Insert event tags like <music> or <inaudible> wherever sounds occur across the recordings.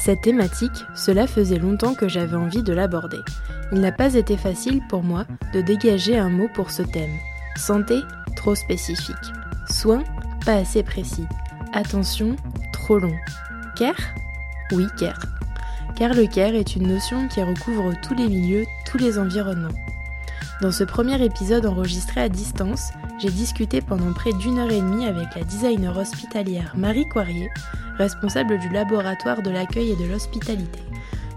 Cette thématique, cela faisait longtemps que j'avais envie de l'aborder. Il n'a pas été facile pour moi de dégager un mot pour ce thème. Santé, trop spécifique. Soins, pas assez précis. Attention, trop long. Care? Oui, care. Car le care est une notion qui recouvre tous les milieux, tous les environnements. Dans ce premier épisode enregistré à distance, j'ai discuté pendant près d'une heure et demie avec la designer hospitalière Marie Coirier, responsable du laboratoire de l'accueil et de l'hospitalité,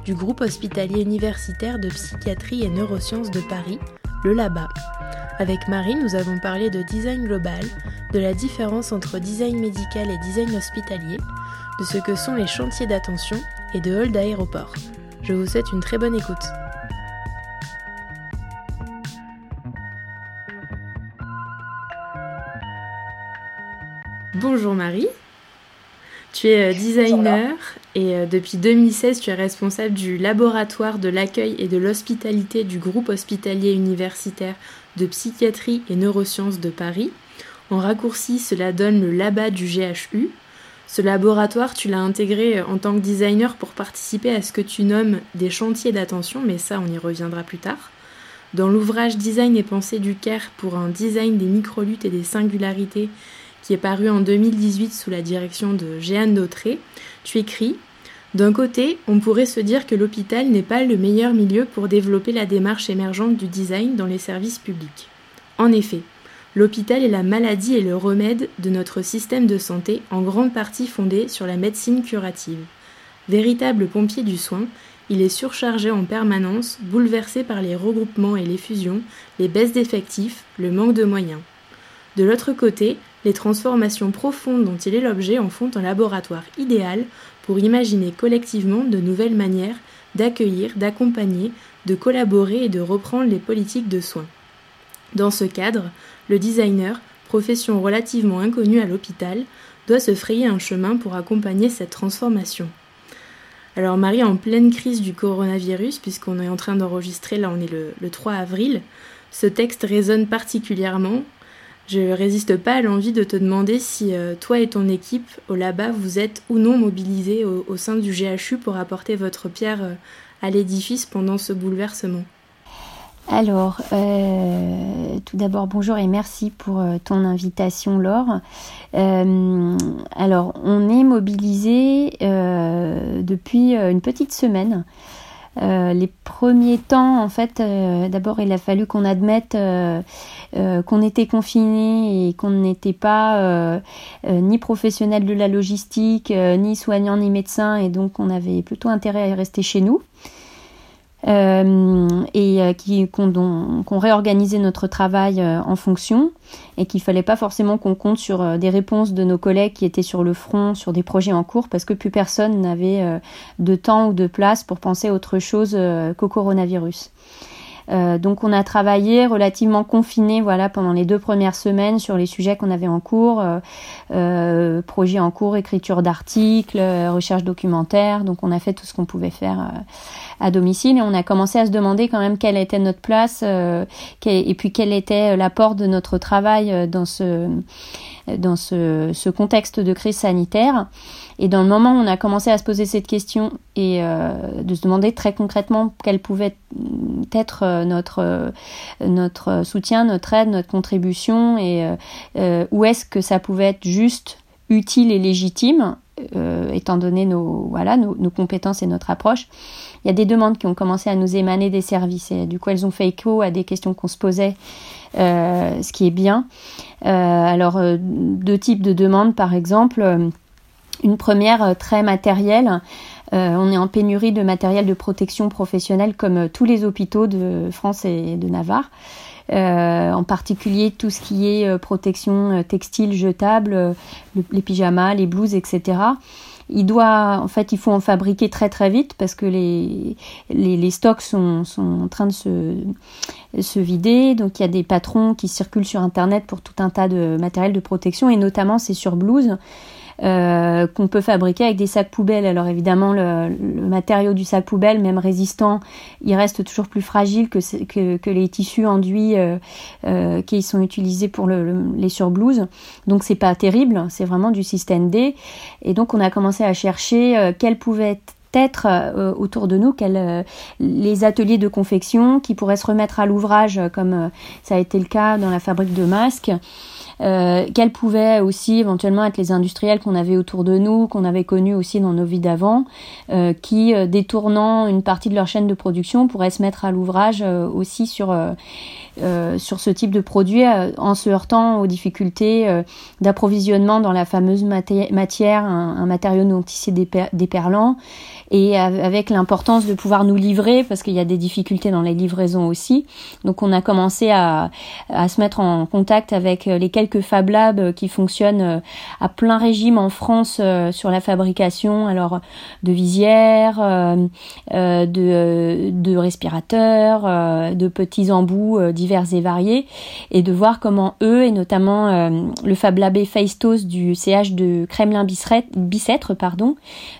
du groupe hospitalier universitaire de psychiatrie et neurosciences de Paris, le LABA. Avec Marie, nous avons parlé de design global, de la différence entre design médical et design hospitalier, de ce que sont les chantiers d'attention et de hall d'aéroport. Je vous souhaite une très bonne écoute. Bonjour Marie. Tu es euh, designer et euh, depuis 2016 tu es responsable du laboratoire de l'accueil et de l'hospitalité du groupe hospitalier universitaire de psychiatrie et neurosciences de Paris. En raccourci, cela donne le LABA du GHU. Ce laboratoire, tu l'as intégré euh, en tant que designer pour participer à ce que tu nommes des chantiers d'attention, mais ça on y reviendra plus tard. Dans l'ouvrage Design et pensée du CARE pour un design des microluttes et des singularités qui est paru en 2018 sous la direction de Jeanne Dautré, tu écris D'un côté, on pourrait se dire que l'hôpital n'est pas le meilleur milieu pour développer la démarche émergente du design dans les services publics. En effet, l'hôpital est la maladie et le remède de notre système de santé en grande partie fondé sur la médecine curative. Véritable pompier du soin, il est surchargé en permanence, bouleversé par les regroupements et les fusions, les baisses d'effectifs, le manque de moyens. De l'autre côté, les transformations profondes dont il est l'objet en font un laboratoire idéal pour imaginer collectivement de nouvelles manières d'accueillir, d'accompagner, de collaborer et de reprendre les politiques de soins. Dans ce cadre, le designer, profession relativement inconnue à l'hôpital, doit se frayer un chemin pour accompagner cette transformation. Alors Marie, en pleine crise du coronavirus, puisqu'on est en train d'enregistrer, là on est le, le 3 avril, ce texte résonne particulièrement je résiste pas à l'envie de te demander si euh, toi et ton équipe au LABA vous êtes ou non mobilisés au, sein du GHU pour apporter votre pierre euh, à l'édifice pendant ce bouleversement. Alors, euh, tout d'abord, bonjour et merci pour ton invitation, Laure. alors, on est mobilisé depuis une petite semaine. Euh, les premiers temps, en fait, euh, d'abord, il a fallu qu'on admette euh, qu'on était confiné et qu'on n'était pas ni professionnel de la logistique, ni soignant, ni médecin, et donc on avait plutôt intérêt à rester chez nous. Euh, et euh, qu'on réorganisait notre travail euh, en fonction et qu'il fallait pas forcément qu'on compte sur des réponses de nos collègues qui étaient sur le front sur des projets en cours parce que plus personne n'avait de temps ou de place pour penser autre chose qu'au coronavirus. Euh, donc on a travaillé relativement confiné voilà pendant les deux premières semaines sur les sujets qu'on avait en cours, euh, euh projets en cours, écriture d'articles, euh, recherche documentaire. Donc on a fait tout ce qu'on pouvait faire à domicile et on a commencé à se demander quand même quelle était notre place et puis quel était l'apport de notre travail dans ce dans ce contexte de crise sanitaire. Et dans le moment où on a commencé à se poser cette question et euh, de se demander très concrètement quel pouvait être euh, notre, euh, notre soutien, notre aide, notre contribution et où est-ce que ça pouvait être juste, utile et légitime, étant donné nos, voilà, nos, nos, compétences et notre approche, il y a des demandes qui ont commencé à nous émaner des services et du coup elles ont fait écho à des questions qu'on se posait, ce qui est bien. alors deux types de demandes par exemple une première euh, très matérielle. Euh, on est en pénurie de matériel de protection professionnelle comme euh, tous les hôpitaux de France et de Navarre. en particulier tout ce qui est protection textile jetable, les pyjamas, les blouses, etc. il doit, en fait, il faut en fabriquer très très vite parce que les, les, stocks sont, sont, en train de se, se vider. Donc il y a des patrons qui circulent sur Internet pour tout un tas de matériel de protection et notamment c'est sur Blues. Euh, qu'on peut fabriquer avec des sacs poubelles. Alors évidemment, le, matériau du sac poubelle, même résistant, il reste toujours plus fragile que, les tissus enduits euh, euh, qui sont utilisés pour les surblouses. Donc c'est pas terrible, c'est vraiment du système D. Et donc on a commencé à chercher quels pouvaient être autour de nous les ateliers de confection qui pourraient se remettre à l'ouvrage comme ça a été le cas dans la fabrique de masques euh, quels pouvaient aussi éventuellement être les industriels qu'on avait autour de nous, qu'on avait connus aussi dans nos vies d'avant, euh, qui, euh, détournant une partie de leur chaîne de production, pourraient se mettre à l'ouvrage aussi sur, sur ce type de produit en se heurtant aux difficultés d'approvisionnement dans la fameuse matière, un, matériau non tissé déperlant, et avec l'importance de pouvoir nous livrer parce qu'il y a des difficultés dans les livraisons aussi. Donc on a commencé à, à se mettre en contact avec les quelques Fab Labs qui fonctionnent euh, à plein régime en France euh, sur la fabrication alors de visières, euh, de, de respirateurs, de petits embouts divers et variés et de voir comment eux et notamment le Fab Lab Faistos du CH de Kremlin-Bicêtre pardon,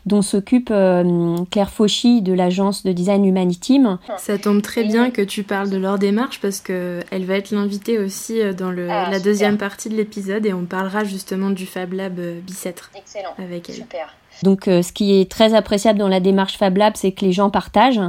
dont s'occupe Claire Fauchy de l'agence de design Humaniteam. Ça tombe très bien que tu parles de leur démarche parce que elle va être l'invitée aussi dans le, ah, la deuxième partie de l'épisode et on parlera justement du Fab Lab euh, Bicêtre Excellent. avec elle. Super. Donc euh, ce qui est très appréciable dans la démarche Fab Lab, c'est que les gens partagent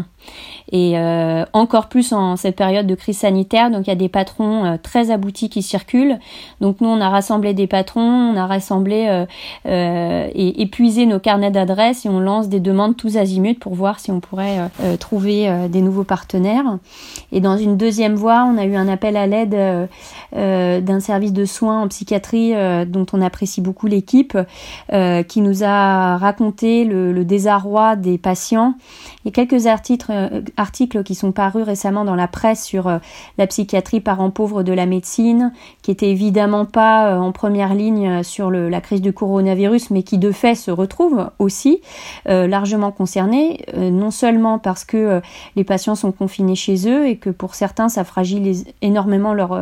et euh, encore plus en cette période de crise sanitaire. Donc il y a des patrons euh, très aboutis qui circulent. Donc nous on a rassemblé des patrons, on a rassemblé et épuisé nos carnets d'adresses et on lance des demandes tous azimuts pour voir si on pourrait trouver des nouveaux partenaires. Et dans une deuxième voie, on a eu un appel à l'aide d'un service de soins en psychiatrie dont on apprécie beaucoup l'équipe, qui nous a raconté le, désarroi des patients. Il y a quelques articles euh, articles qui sont parus récemment dans la presse sur euh, la psychiatrie parent pauvre de la médecine, qui était évidemment pas euh, en première ligne sur la crise du coronavirus, mais qui de fait se retrouve aussi largement concernés, non seulement parce que les patients sont confinés chez eux et que pour certains ça fragilise énormément leur,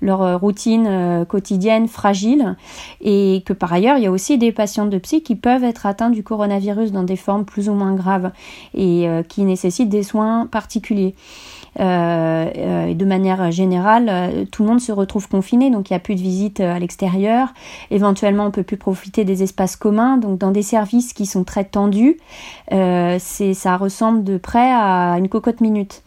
leur routine quotidienne fragile, et que par ailleurs il y a aussi des patients de psy qui peuvent être atteints du coronavirus dans des formes plus ou moins graves et qui nécessitent des soins particuliers. Euh, euh, de manière générale, euh, tout le monde se retrouve confiné, donc il n'y a plus de visites à l'extérieur. Éventuellement, on peut plus profiter des espaces communs. Donc, dans des services qui sont très tendus, ça ressemble de près à une cocotte minute.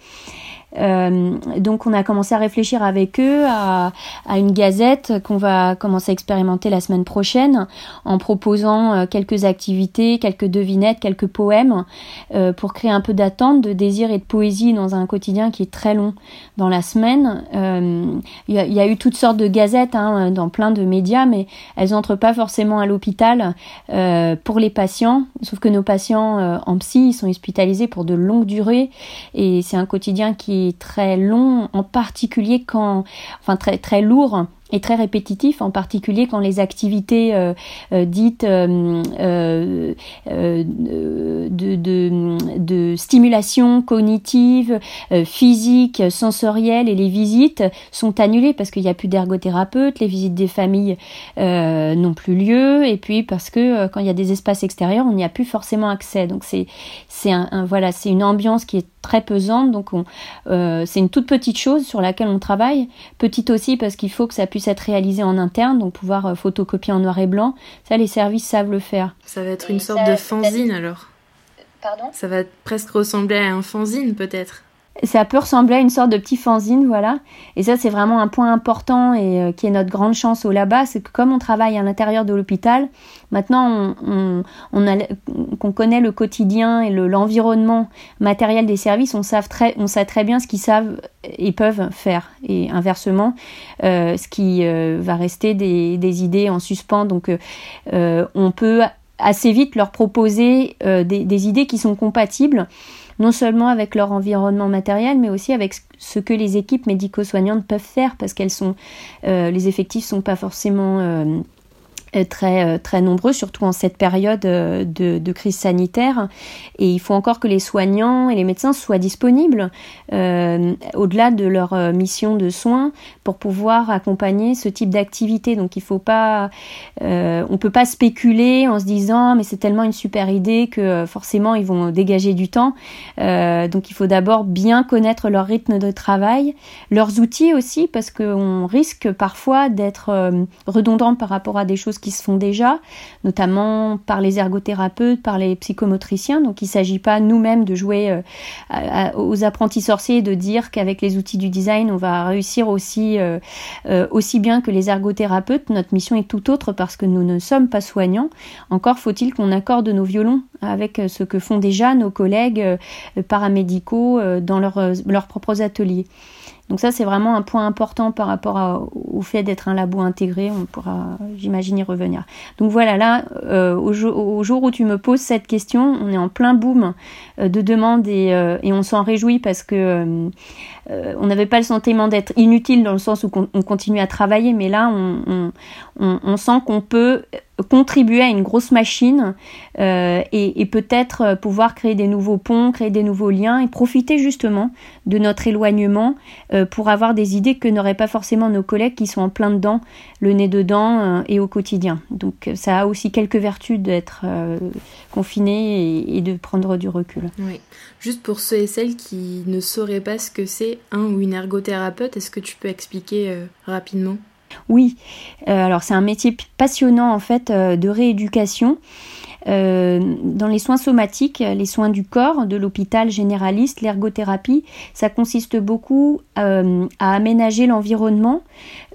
Euh, donc on a commencé à réfléchir avec eux à, une gazette qu'on va commencer à expérimenter la semaine prochaine en proposant euh, quelques activités, quelques devinettes, quelques poèmes euh, pour créer un peu d'attente, de désir et de poésie dans un quotidien qui est très long dans la semaine. Il y, y, a eu toutes sortes de gazettes hein, dans plein de médias, mais elles n'entrent pas forcément à l'hôpital pour les patients, sauf que nos patients en psy ils sont hospitalisés pour de longues durées et c'est un quotidien qui très long, en particulier quand, enfin très très lourd et très répétitif, en particulier quand les activités euh, euh, dites euh, de, de, de, stimulation cognitive, physique, sensorielle et les visites sont annulées parce qu'il n'y a plus d'ergothérapeute, les visites des familles n'ont plus lieu, et puis parce que quand il y a des espaces extérieurs, on n'y a plus forcément accès. Donc c'est c'est un, voilà, c'est une ambiance qui est très pesante. Donc c'est une toute petite chose sur laquelle on travaille, petite aussi parce qu'il faut que ça puisse être réalisé en interne, donc pouvoir euh, photocopier en noir et blanc. Ça, les services savent le faire. Ça va être une sorte de fanzine alors Pardon? Ça va presque ressembler à un fanzine peut-être ça peut ressembler à une sorte de petit fanzine, voilà. Et ça, c'est vraiment un point important et euh, qui est notre grande chance au là-bas, c'est que comme on travaille à l'intérieur de l'hôpital, maintenant on, connaît le quotidien et l'environnement matériel des services, on, sait très bien ce qu'ils savent et peuvent faire. Et inversement, euh, ce qui euh, va rester des, idées en suspens. Donc, on peut assez vite leur proposer des idées qui sont compatibles non seulement avec leur environnement matériel, mais aussi avec ce que les équipes médico-soignantes peuvent faire, parce qu'elles sont, euh, les effectifs sont pas forcément euh, très euh, très nombreux, surtout en cette période euh, de, de, crise sanitaire. Et il faut encore que les soignants et les médecins soient disponibles euh, au-delà de leur mission de soins pour pouvoir accompagner ce type d'activité. Donc il faut pas, euh, on peut pas spéculer en se disant mais c'est tellement une super idée que forcément ils vont dégager du temps. Euh, donc il faut d'abord bien connaître leur rythme de travail, leurs outils aussi parce qu'on risque parfois d'être redondant par rapport à des choses qui se font déjà, notamment par les ergothérapeutes, par les psychomotriciens. Donc il ne s'agit pas nous-mêmes de jouer euh, aux apprentis sorciers et de dire qu'avec les outils du design, on va réussir aussi, euh, euh, aussi bien que les ergothérapeutes. Notre mission est tout autre parce que nous ne sommes pas soignants. Encore faut-il qu'on accorde nos violons avec ce que font déjà nos collègues paramédicaux dans leurs propres ateliers. Donc ça, c'est vraiment un point important par rapport au fait d'être un labo intégré. On pourra, j'imagine, y revenir. Donc voilà, là, euh, au, jour, où tu me poses cette question, on est en plein boom euh, de demandes et, euh, et on s'en réjouit parce que on n'avait pas le sentiment d'être inutile dans le sens où on, continue à travailler, mais là, on sent qu'on peut contribuer à une grosse machine euh, et, peut-être pouvoir créer des nouveaux ponts, créer des nouveaux liens et profiter justement de notre éloignement euh, pour avoir des idées que n'auraient pas forcément nos collègues qui sont en plein dedans, le nez dedans euh, et au quotidien. Donc ça a aussi quelques vertus d'être confiné et, et, de prendre du recul. Oui. Juste pour ceux et celles qui ne sauraient pas ce que c'est un ou une ergothérapeute, est-ce que tu peux expliquer rapidement? Oui, euh, alors c'est un métier passionnant en fait euh, de rééducation. Euh, dans les soins somatiques, les soins du corps de l'hôpital généraliste, l'ergothérapie, ça consiste beaucoup euh, à aménager l'environnement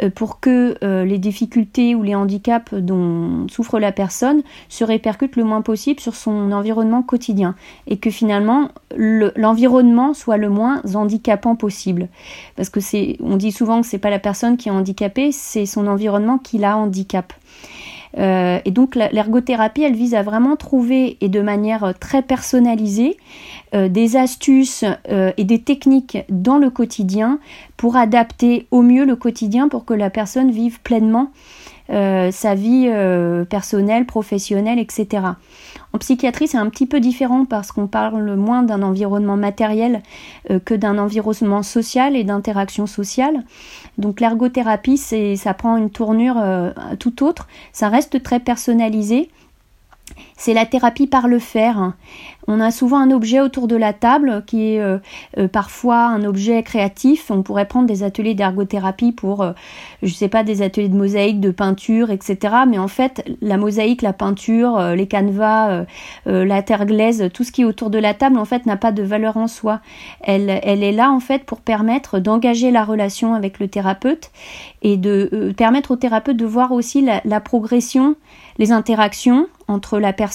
euh, pour que les difficultés ou les handicaps dont souffre la personne se répercutent le moins possible sur son environnement quotidien et que finalement l'environnement soit le moins handicapant possible. Parce que c'est, on dit souvent que c'est pas la personne qui est handicapée, c'est son environnement qui la handicap. Euh, et donc l'ergothérapie, elle vise à vraiment trouver et de manière euh, très personnalisée euh, des astuces et des techniques dans le quotidien pour adapter au mieux le quotidien pour que la personne vive pleinement sa vie personnelle, professionnelle, etc. En psychiatrie, c'est un petit peu différent parce qu'on parle moins d'un environnement matériel euh, que d'un environnement social et d'interaction sociale. Donc l'ergothérapie, ça prend une tournure euh, tout autre. Ça reste très personnalisé c'est la thérapie par le faire. On a souvent un objet autour de la table qui est euh, euh, parfois un objet créatif. On pourrait prendre des ateliers d'ergothérapie pour, euh, je sais pas, des ateliers de mosaïque, de peinture, etc. Mais en fait, la mosaïque, la peinture, les canevas, la terre glaise, tout ce qui est autour de la table, en fait, n'a pas de valeur en soi. Elle, elle est là, en fait, pour permettre d'engager la relation avec le thérapeute et de permettre au thérapeute de voir aussi la progression, les interactions entre la personne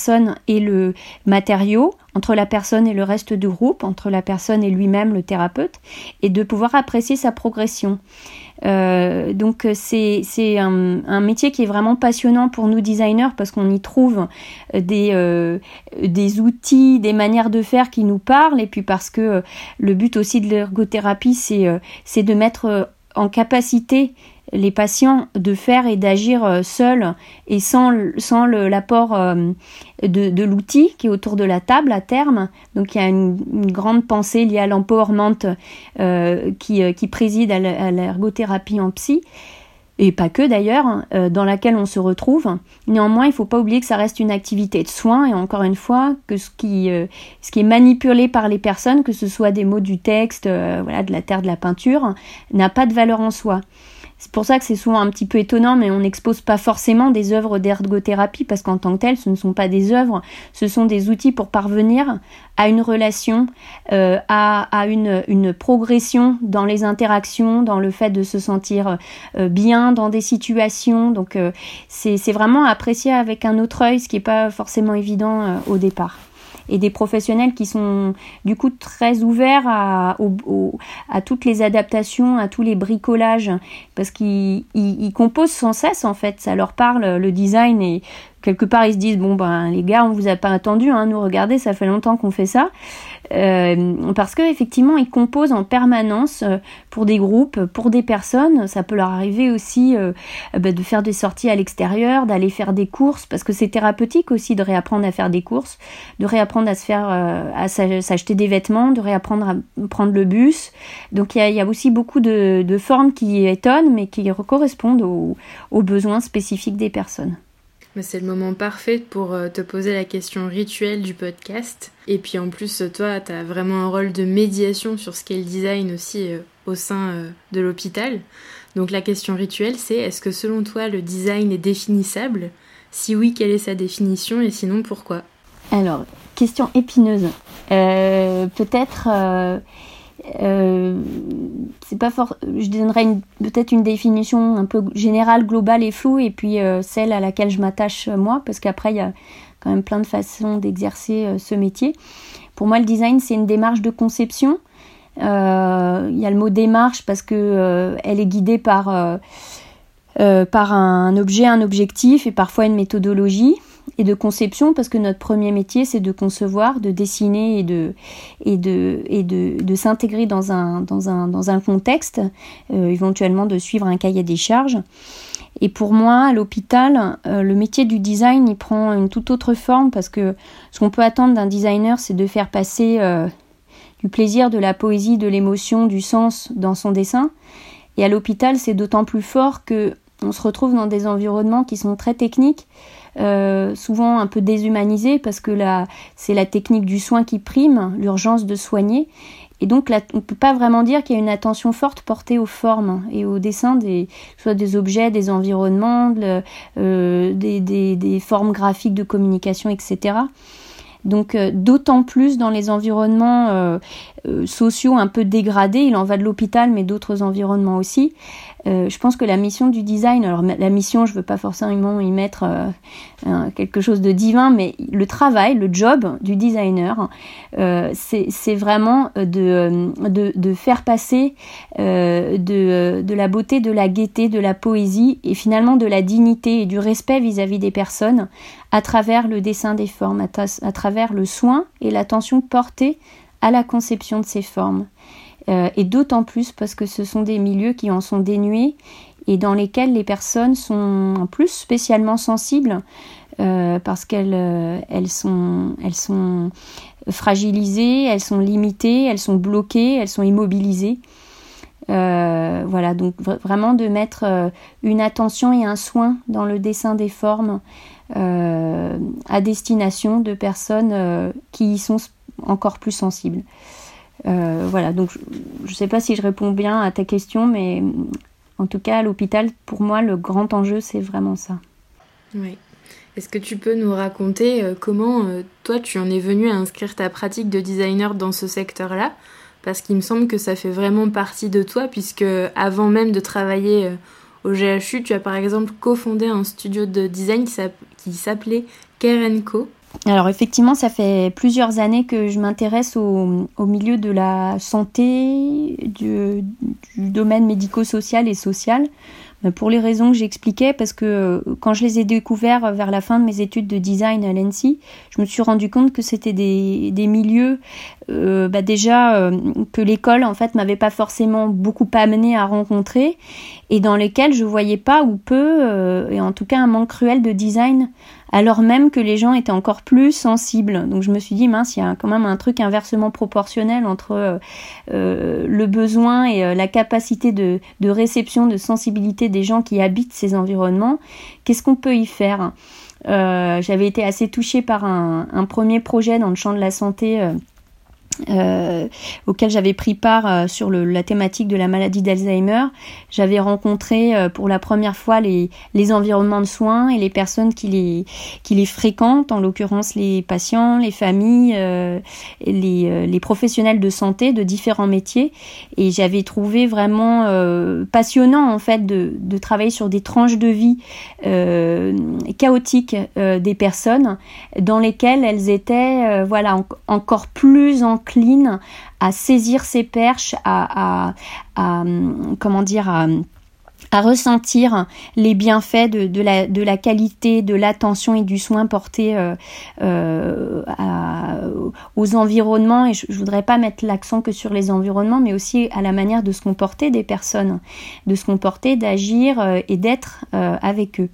et le matériau, entre la personne et le reste du groupe, entre la personne et lui-même, le thérapeute, et de pouvoir apprécier sa progression. Euh, donc c'est un, un, métier qui est vraiment passionnant pour nous designers parce qu'on y trouve des, euh, des outils, des manières de faire qui nous parlent et puis parce que le but aussi de l'ergothérapie c'est euh, de mettre en capacité les patients de faire et d'agir euh, seuls et sans, sans l'apport euh, de, l'outil qui est autour de la table à terme. Donc il y a une, grande pensée liée à l'empowerment euh, qui, qui, préside à l'ergothérapie en psy et pas que d'ailleurs, dans laquelle on se retrouve. Néanmoins, il ne faut pas oublier que ça reste une activité de soins et encore une fois, que ce qui, ce qui est manipulé par les personnes, que ce soit des mots du texte, voilà, de la terre, de la peinture, n'a pas de valeur en soi. C'est pour ça que c'est souvent un petit peu étonnant, mais on n'expose pas forcément des œuvres d'ergothérapie parce qu'en tant que telles, ce ne sont pas des œuvres, ce sont des outils pour parvenir à une relation, euh, à, une, une, progression dans les interactions, dans le fait de se sentir euh, bien dans des situations. Donc euh, c'est vraiment apprécié avec un autre œil, ce qui n'est pas forcément évident au départ et des professionnels qui sont du coup très ouverts à, toutes les adaptations, à tous les bricolages, parce qu'ils ils, composent sans cesse en fait, ça leur parle le design et quelque part ils se disent bon ben les gars on vous a pas attendu hein, nous regardez ça fait longtemps qu'on fait ça. Euh, parce que effectivement ils composent en permanence euh, pour des groupes pour des personnes. Ça peut leur arriver aussi euh, bah, de faire des sorties à l'extérieur d'aller faire des courses parce que c'est thérapeutique aussi de réapprendre à faire des courses de réapprendre à se faire à s'acheter des vêtements de réapprendre à prendre le bus. Donc il y a, aussi beaucoup de, formes qui étonnent mais qui correspondent aux besoins spécifiques des personnes c'est le moment parfait pour euh, te poser la question rituelle du podcast. Et puis en plus, toi, tu as vraiment un rôle de médiation sur ce qu'est le design aussi euh, au sein euh, de l'hôpital. Donc la question rituelle, c'est est-ce que selon toi, le design est définissable? Si oui, quelle est sa définition? Et sinon pourquoi? Alors, question épineuse. Peut-être euh, c'est pas. Je donnerais peut-être une définition un peu générale, globale et floue, et puis euh, celle à laquelle je m'attache euh, moi, parce qu'après il y a quand même plein de façons d'exercer ce métier. Pour moi, le design c'est une démarche de conception. Il y a le mot démarche parce que elle est guidée par par un objet, un objectif et parfois une méthodologie et de conception parce que notre premier métier c'est de concevoir, de dessiner et de, et de, et de, de s'intégrer dans un, dans, un, dans un contexte, euh, éventuellement de suivre un cahier des charges. Et pour moi, à l'hôpital, euh, le métier du design, il prend une toute autre forme parce que ce qu'on peut attendre d'un designer, c'est de faire passer euh, du plaisir, de la poésie, de l'émotion, du sens dans son dessin. Et à l'hôpital, c'est d'autant plus fort que on se retrouve dans des environnements qui sont très techniques, euh, souvent un peu déshumanisé parce que là, c'est la technique du soin qui prime, l'urgence de soigner. Et donc là, on ne peut pas vraiment dire qu'il y a une attention forte portée aux formes et au dessin des, soit des objets, des environnements, euh, des, des, formes graphiques de communication, etc. Donc euh, d'autant plus dans les environnements euh, euh, sociaux un peu dégradés, il en va de l'hôpital mais d'autres environnements aussi. je pense que la mission du design, alors la mission, je ne veux pas forcément y mettre quelque chose de divin, mais le travail, le job du designer, c'est vraiment de, faire passer de la beauté, de la gaieté, de la poésie et finalement de la dignité et du respect vis-à-vis des personnes à travers le dessin des formes, à, travers le soin et l'attention portée à la conception de ces formes. Euh, et d'autant plus parce que ce sont des milieux qui en sont dénués et dans lesquels les personnes sont en plus spécialement sensibles euh, parce qu'elles euh, elles sont, elles sont fragilisées, elles sont limitées, elles sont bloquées, elles sont immobilisées. voilà, donc vraiment de mettre une attention et un soin dans le dessin des formes à destination de personnes qui y sont encore plus sensibles. Euh, voilà, donc je ne sais pas si je réponds bien à ta question, mais en tout cas, à l'hôpital, pour moi, le grand enjeu, c'est vraiment ça. Oui. Est-ce que tu peux nous raconter comment toi tu en es venu à inscrire ta pratique de designer dans ce secteur-là? Parce qu'il me semble que ça fait vraiment partie de toi, puisque avant même de travailler au GHU, tu as par exemple cofondé un studio de design qui s'appelait Kerenco. Alors effectivement, ça fait plusieurs années que je m'intéresse au, milieu de la santé, du domaine médico-social et social. Euh, pour les raisons que j'expliquais, parce que euh, quand je les ai découverts vers la fin de mes études de design à l'ENSI, je me suis rendu compte que c'était des, milieux euh, bah déjà que l'école en fait m'avait pas forcément beaucoup amené à rencontrer et dans lesquels je voyais pas ou peu et en tout cas un manque cruel de design alors même que les gens étaient encore plus sensibles. Donc je me suis dit, mince, il y a quand même un truc inversement proportionnel entre euh, euh, le besoin et euh, la capacité de, réception, de sensibilité des gens qui habitent ces environnements. Qu'est-ce qu'on peut y faire? J'avais été assez touchée par un, premier projet dans le champ de la santé auquel j'avais pris part euh, sur le, la thématique de la maladie d'Alzheimer. J'avais rencontré euh, pour la première fois les, les, environnements de soins et les personnes qui les, qui les fréquentent, en l'occurrence les patients, les familles, les, les, professionnels de santé de différents métiers. Et j'avais trouvé vraiment passionnant en fait de, de, travailler sur des tranches de vie chaotiques des personnes dans lesquelles elles étaient voilà encore plus en à saisir ses perches, à, comment dire, à ressentir les bienfaits de, la, qualité, de l'attention et du soin porté euh, euh, aux environnements. Et je, ne voudrais pas mettre l'accent que sur les environnements, mais aussi à la manière de se comporter des personnes, de se comporter, d'agir euh, et d'être avec eux.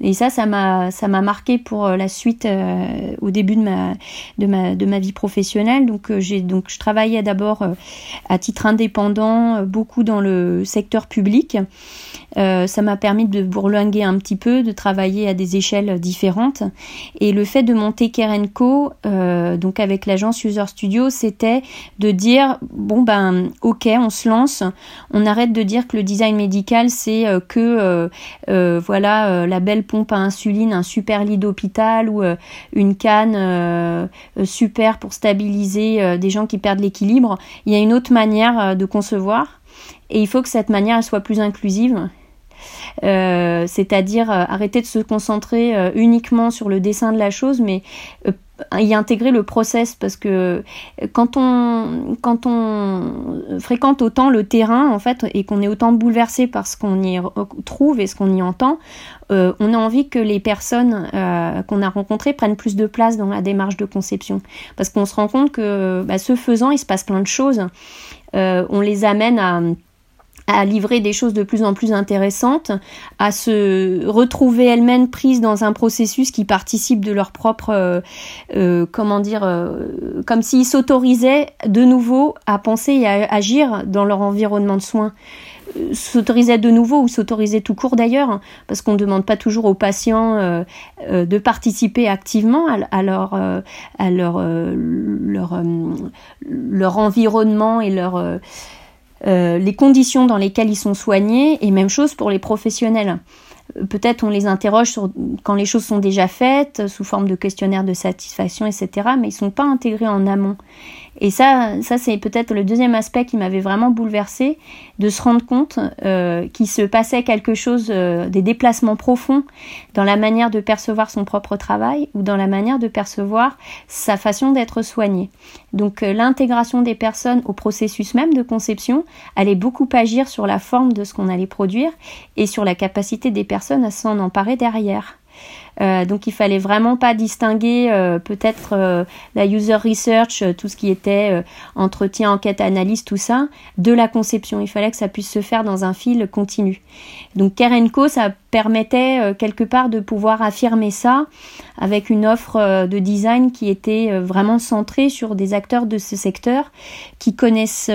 Et ça, ça m'a, ça m'a marqué pour euh, la suite euh, au début de ma, de ma, de ma vie professionnelle. Donc, euh, j'ai, donc, je travaillais d'abord à titre indépendant, beaucoup dans le secteur public. Ça m'a permis de bourlinguer un petit peu, de travailler à des échelles différentes. Et le fait de monter Kerenco, euh, donc avec l'agence User Studio, c'était de dire bon ben ok, on se lance, on arrête de dire que le design médical c'est que euh, voilà la belle pompe à insuline, un super lit d'hôpital ou euh, une canne euh, euh, super pour stabiliser des gens qui perdent l'équilibre. Il y a une autre manière de concevoir et il faut que cette manière soit plus inclusive. c'est-à-dire arrêter de se concentrer uniquement sur le dessin de la chose, mais y intégrer le process. Parce que quand on quand on fréquente autant le terrain en fait et qu'on est autant bouleversé par ce qu'on y trouve et ce qu'on y entend euh, on a envie que les personnes euh, qu'on a rencontrées prennent plus de place dans la démarche de conception. Parce qu'on se rend compte que bah, ce faisant il se passe plein de choses. Euh, on les amène à à livrer des choses de plus en plus intéressantes, à se retrouver elles-mêmes prises dans un processus qui participe de leur propre, euh, euh, comment dire, euh, comme s'ils s'autorisaient de nouveau à penser et à agir dans leur environnement de soins. S'autorisaient de nouveau ou s'autorisaient tout court d'ailleurs, hein, parce qu'on ne demande pas toujours aux patients de participer activement à, leur, à leur, leur, leur environnement et leur euh, les conditions dans lesquelles ils sont soignés et même chose pour les professionnels. Euh, peut-être on les interroge quand les choses sont déjà faites, sous forme de questionnaire de satisfaction, etc., mais ils ne sont pas intégrés en amont. Et ça, ça c'est peut-être le deuxième aspect qui m'avait vraiment bouleversé, de se rendre compte euh, qu'il se passait quelque chose, euh, des déplacements profonds dans la manière de percevoir son propre travail ou dans la manière de percevoir sa façon d'être soigné. Donc euh, l'intégration des personnes au processus même de conception allait beaucoup agir sur la forme de ce qu'on allait produire et sur la capacité des personnes à s'en emparer derrière. Euh, donc il fallait vraiment pas distinguer euh, peut-être euh, la user research, tout ce qui était entretien, enquête, analyse, tout ça, de la conception. Il fallait que ça puisse se faire dans un fil continu. Donc Kerenco, ça permettait quelque part de pouvoir affirmer ça avec une offre de design qui était vraiment centrée sur des acteurs de ce secteur qui connaissent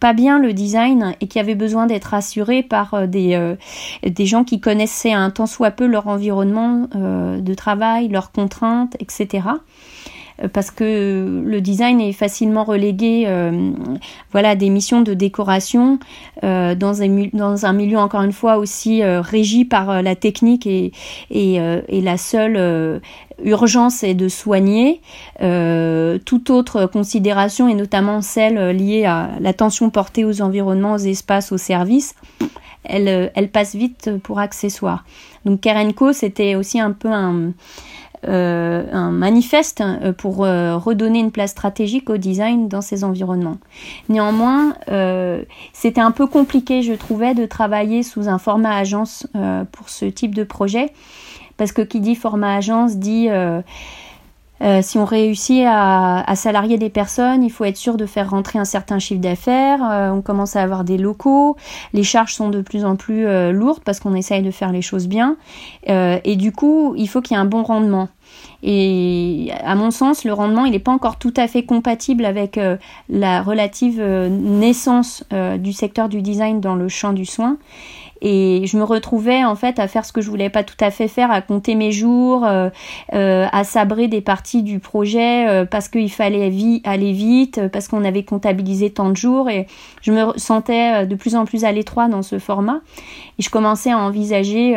pas bien le design et qui avaient besoin d'être assurés par des, des gens qui connaissaient un tant soit peu leur environnement euh, de travail, leurs contraintes, etc. Euh, parce que le design est facilement relégué euh, voilà, des missions de décoration dans, un, dans un milieu encore une fois aussi régi par la technique et, et, la seule urgence est de soigner. toute autre considération, et notamment celle liée à l'attention portée aux environnements, aux espaces, aux services, elle, elle passe vite pour accessoire. Donc Kerenco, c'était aussi un peu un, euh, manifeste euh, pour euh, redonner une place stratégique au design dans ces environnements. Néanmoins, c'était un peu compliqué, je trouvais, de travailler sous un format agence pour ce type de projet, parce que qui dit format agence dit euh, si on réussit à, salarier des personnes, il faut être sûr de faire rentrer un certain chiffre d'affaires. Euh, on commence à avoir des locaux. Les charges sont de plus en plus euh, lourdes parce qu'on essaye de faire les choses bien. et du coup, il faut qu'il y ait un bon rendement. Et à mon sens, le rendement, il n'est pas encore tout à fait compatible avec la relative naissance du secteur du design dans le champ du soin. Et je me retrouvais en fait à faire ce que je voulais pas tout à fait faire, à compter mes jours, euh, euh, à sabrer des parties du projet euh, parce qu'il fallait aller vite, parce qu'on avait comptabilisé tant de jours. Et je me sentais de plus en plus à l'étroit dans ce format. Et je commençais à envisager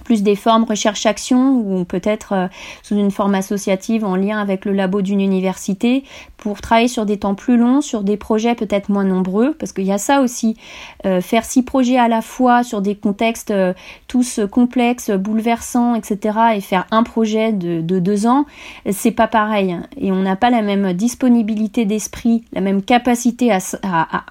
plus des formes recherche-action ou peut-être euh, sous une forme associative en lien avec le labo d'une université pour travailler sur des temps plus longs, sur des projets peut-être moins nombreux, parce qu'il y a ça aussi, euh, faire six projets à la fois sur des contextes euh, tous complexes, bouleversants, etc., et faire un projet de, deux ans, c'est pas pareil. Et on n'a pas la même disponibilité d'esprit, la même capacité à,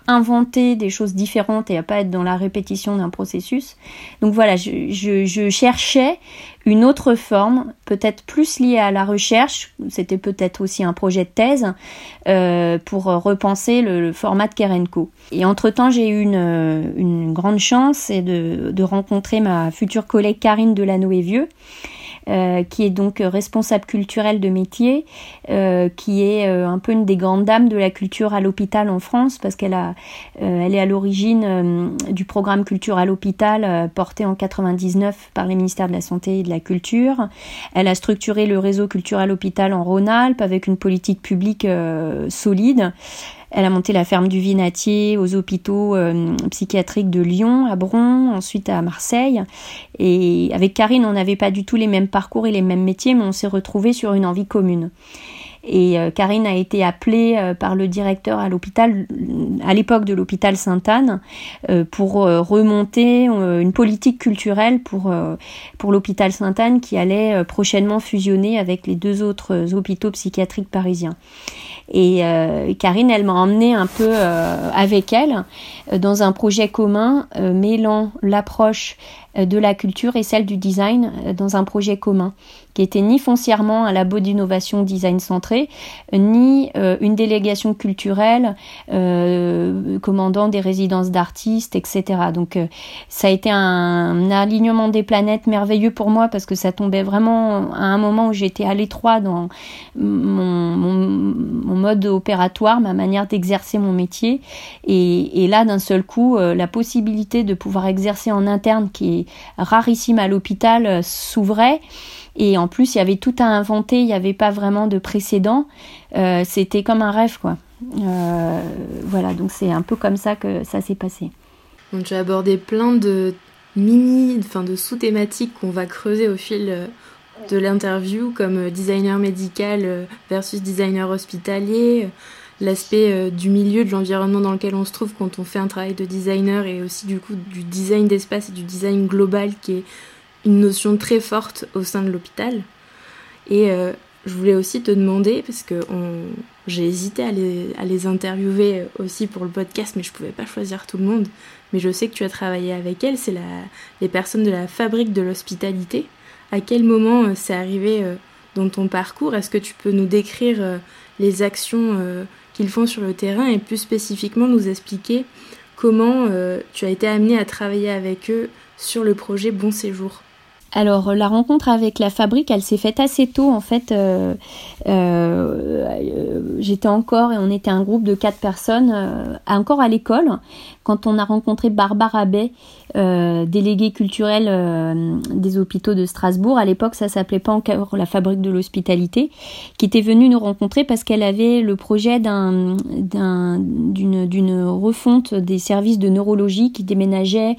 inventer des choses différentes et à pas être dans la répétition d'un processus. Donc voilà, je cherchais une autre forme, peut-être plus liée à la recherche, c'était peut-être aussi un projet de thèse, euh, pour repenser le, format de Kerenco. Et entre-temps, j'ai eu une, une, grande chance de, de rencontrer ma future collègue Karine Delanoë-Vieux, euh, qui est donc responsable culturelle de métier, euh, qui est euh, un peu une des grandes dames de la culture à l'hôpital en France, parce qu'elle a, elle est à l'origine du programme Culture à l'hôpital porté en 99 par les ministères de la Santé et de la Culture. Elle a structuré le réseau Culture à l'hôpital en Rhône-Alpes avec une politique publique solide. Elle a monté la ferme du Vinatier aux hôpitaux euh, psychiatriques de Lyon, à Bron, ensuite à Marseille. Et avec Karine, on n'avait pas du tout les mêmes parcours et les mêmes métiers, mais on s'est retrouvés sur une envie commune. Et euh, Karine a été appelée euh, par le directeur à l'hôpital, à l'époque de l'hôpital Sainte-Anne, pour remonter une politique culturelle pour, pour l'hôpital Sainte-Anne qui allait prochainement fusionner avec les deux autres hôpitaux psychiatriques parisiens. Et euh, Karine, elle m'a emmenée un peu euh, avec elle euh, dans un projet commun mêlant l'approche de la culture et celle du design dans un projet commun qui était ni foncièrement un labo d'innovation design centré, ni une délégation culturelle commandant des résidences d'artistes, etc. Donc ça a été un, alignement des planètes merveilleux pour moi parce que ça tombait vraiment à un moment où j'étais à l'étroit dans mon, mode opératoire, ma manière d'exercer mon métier. Et, là, d'un seul coup, euh, la possibilité de pouvoir exercer en interne, qui est rarissime à l'hôpital, euh, s'ouvrait. Et en plus, il y avait tout à inventer, il n'y avait pas vraiment de précédent. Euh, c'était comme un rêve, quoi. voilà, donc c'est un peu comme ça que ça s'est passé. Donc tu as abordé plein de mini, enfin de sous-thématiques qu'on va creuser au fil de l'interview comme euh, designer médical euh, versus designer hospitalier, euh, l'aspect du milieu, de l'environnement dans lequel on se trouve quand on fait un travail de designer et aussi du coup du design d'espace et du design global qui est une notion très forte au sein de l'hôpital. Et je voulais aussi te demander, parce que j'ai hésité à les, à les, interviewer aussi pour le podcast, mais je pouvais pas choisir tout le monde. Mais je sais que tu as travaillé avec elles, c'est les personnes de la fabrique de l'hospitalité. À quel moment euh, c'est arrivé euh, dans ton parcours? Est-ce que tu peux nous décrire euh, les actions font sur le terrain et plus spécifiquement nous expliquer comment tu as été amené à travailler avec eux sur le projet Bon Séjour alors la rencontre avec la fabrique, elle s'est faite assez tôt en fait. Euh, euh, j'étais encore et on était un groupe de quatre personnes euh, encore à l'école quand on a rencontré Barbara Bay, déléguée culturelle des hôpitaux de Strasbourg. À l'époque, ça s'appelait pas encore la fabrique de l'hospitalité, qui était venue nous rencontrer parce qu'elle avait le projet d'un, d'une, d'une refonte des services de neurologie qui déménageait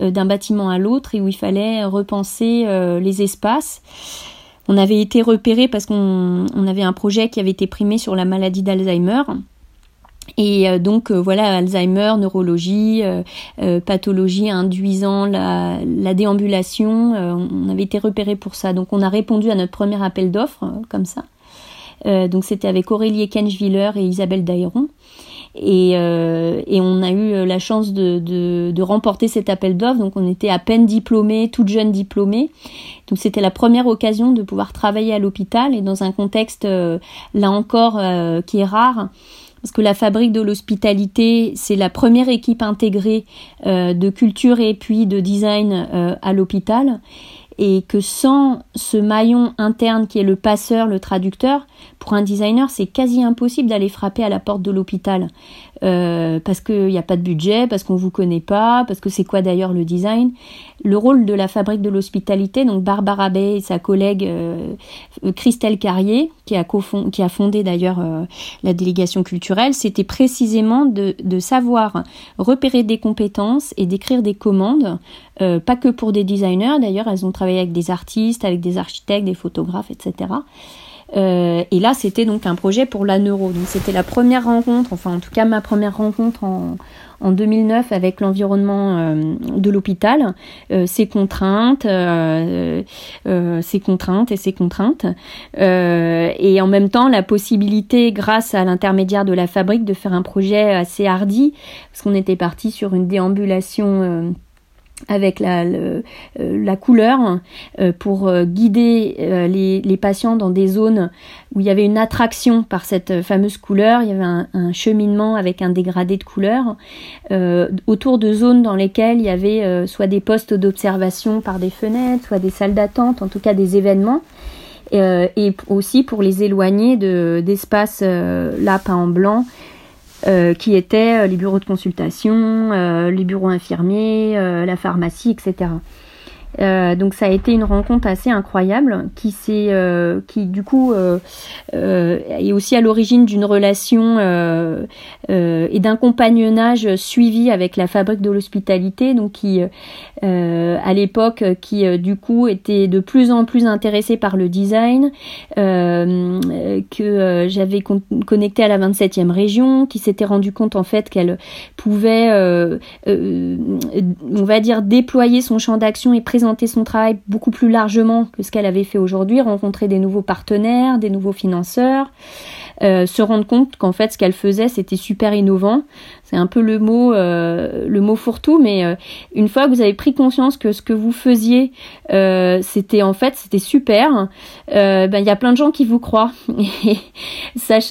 d'un bâtiment à l'autre et où il fallait repenser euh, les espaces. On avait été repéré parce qu'on avait un projet qui avait été primé sur la maladie d'Alzheimer. Et euh, donc euh, voilà, Alzheimer, neurologie, pathologie induisant la, déambulation, on avait été repéré pour ça. Donc on a répondu à notre premier appel d'offres comme ça. donc c'était avec Aurélie Kenschwiller et Isabelle Daéron. Euh, et, on a eu euh, la chance de, remporter cet appel d'offres. Donc on était à peine diplômés, toute jeune diplômée. Donc c'était la première occasion de pouvoir travailler à l'hôpital et dans un contexte, euh, là encore, qui est rare. Parce que la fabrique de l'hospitalité, c'est la première équipe intégrée de culture et puis de design à l'hôpital et que sans ce maillon interne qui est le passeur, le traducteur, pour un designer, c'est quasi impossible d'aller frapper à la porte de l'hôpital. Euh, parce qu'il n'y a pas de budget, parce qu'on vous connaît pas, parce que c'est quoi d'ailleurs le design. Le rôle de la fabrique de l'hospitalité, donc Barbara Bay et sa collègue euh, Christelle Carrier, qui a, qui a fondé d'ailleurs euh, la délégation culturelle, c'était précisément de, de, savoir repérer des compétences et d'écrire des commandes, pas que pour des designers d'ailleurs, elles ont travaillé avec des artistes, avec des architectes, des photographes, etc. Euh, et là, c'était donc un projet pour la neuro. Donc c'était la première rencontre, enfin en tout cas ma première rencontre en, en 2009 avec l'environnement euh, de l'hôpital, euh, ses contraintes, ses contraintes et ses contraintes, et en même temps la possibilité, grâce à l'intermédiaire de la fabrique, de faire un projet assez hardi, parce qu'on était parti sur une déambulation avec la, euh, la couleur euh, pour euh, guider les, les, patients dans des zones où il y avait une attraction par cette fameuse couleur, il y avait un, un cheminement avec un dégradé de couleur autour de zones dans lesquelles il y avait soit des postes d'observation par des fenêtres, soit des salles d'attente, en tout cas des événements. et aussi pour les éloigner d'espaces là peints en blanc euh, qui étaient euh, les bureaux de consultation, euh, les bureaux infirmiers, la pharmacie, etc. Euh, donc ça a été une rencontre assez incroyable qui s'est euh, qui du coup euh, est aussi à l'origine d'une relation et d'un compagnonnage suivi avec la fabrique de l'hospitalité donc qui à l'époque qui du coup était de plus en plus intéressée par le design que j'avais connecté à la 27e région qui s'était rendu compte en fait qu'elle pouvait on va dire déployer son champ d'action et présenter son travail beaucoup plus largement que ce qu'elle avait fait aujourd'hui, rencontrer des nouveaux partenaires, des nouveaux financeurs, euh, se rendre compte qu'en fait ce qu'elle faisait c'était super innovant, c'est un peu le mot, euh, le mot fourre-tout, mais euh, une fois que vous avez pris conscience que ce que vous faisiez, euh, c'était en fait, c'était super, ben il y a plein de gens qui vous croient. <laughs>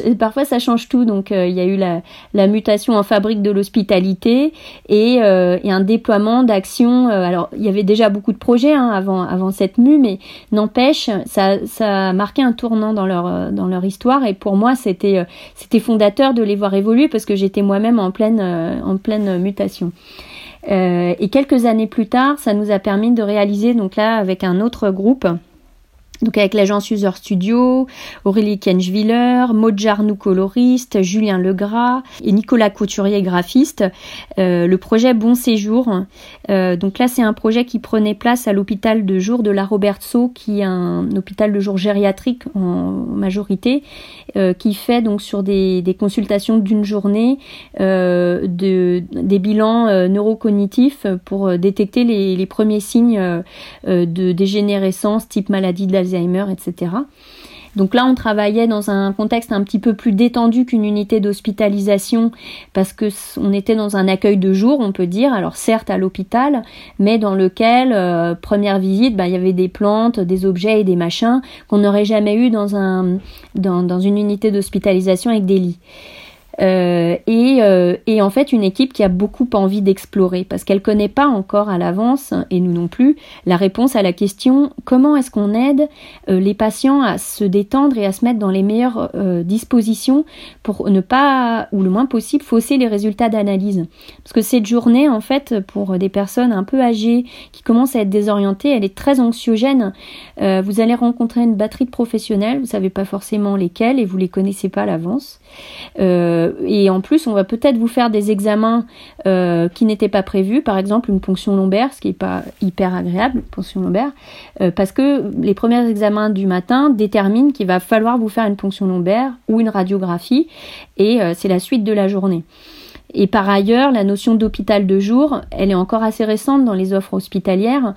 Et parfois ça change tout. Donc il y a eu la, mutation en fabrique de l'hospitalité et, un déploiement d'actions. alors il y avait déjà beaucoup de projets hein, avant, avant cette mue, mais n'empêche, ça, ça a marqué un tournant dans leur, dans leur histoire. Et pour moi, c'était, c'était fondateur de les voir évoluer parce que j'étais moi-même en pleine euh, en pleine mutation. Euh, et quelques années plus tard, ça nous a permis de réaliser, donc là, avec un autre groupe, donc avec l'agence User Studio, Aurélie Kenschwiller, Maud Jarnou coloriste, Julien Legras et Nicolas Couturier graphiste, euh, le projet Bon Séjour. Euh, donc là c'est un projet qui prenait place à l'hôpital de jour de la Robertso, qui est un hôpital de jour gériatrique en majorité, euh, qui fait donc sur des, consultations d'une journée de, des bilans neurocognitifs pour détecter les, les premiers signes de dégénérescence type maladie de etc. Donc là, on travaillait dans un contexte un petit peu plus détendu qu'une unité d'hospitalisation parce que on était dans un accueil de jour, on peut dire. Alors certes à l'hôpital, mais dans lequel euh, première visite, bah, il y avait des plantes, des objets et des machins qu'on n'aurait jamais eu dans une unité d'hospitalisation avec des lits. Euh, et, euh, et, en fait une équipe qui a beaucoup envie d'explorer parce qu'elle connaît pas encore à l'avance et nous non plus la réponse à la question comment est-ce qu'on aide euh, les patients à se détendre et à se mettre dans les meilleures dispositions pour ne pas ou le moins possible fausser les résultats d'analyse. Parce que cette journée en fait pour des personnes un peu âgées qui commencent à être désorientées elle est très anxiogène. Vous allez rencontrer une batterie de professionnels vous savez pas forcément lesquels et vous les connaissez pas à l'avance euh, et en plus, on va peut-être vous faire des examens euh, qui n'étaient pas prévus, par exemple une ponction lombaire, ce qui n'est pas hyper agréable, ponction lombaire, euh, parce que les premiers examens du matin déterminent qu'il va falloir vous faire une ponction lombaire ou une radiographie, et c'est la suite de la journée. Et par ailleurs, la notion d'hôpital de jour, elle est encore assez récente dans les offres hospitalières.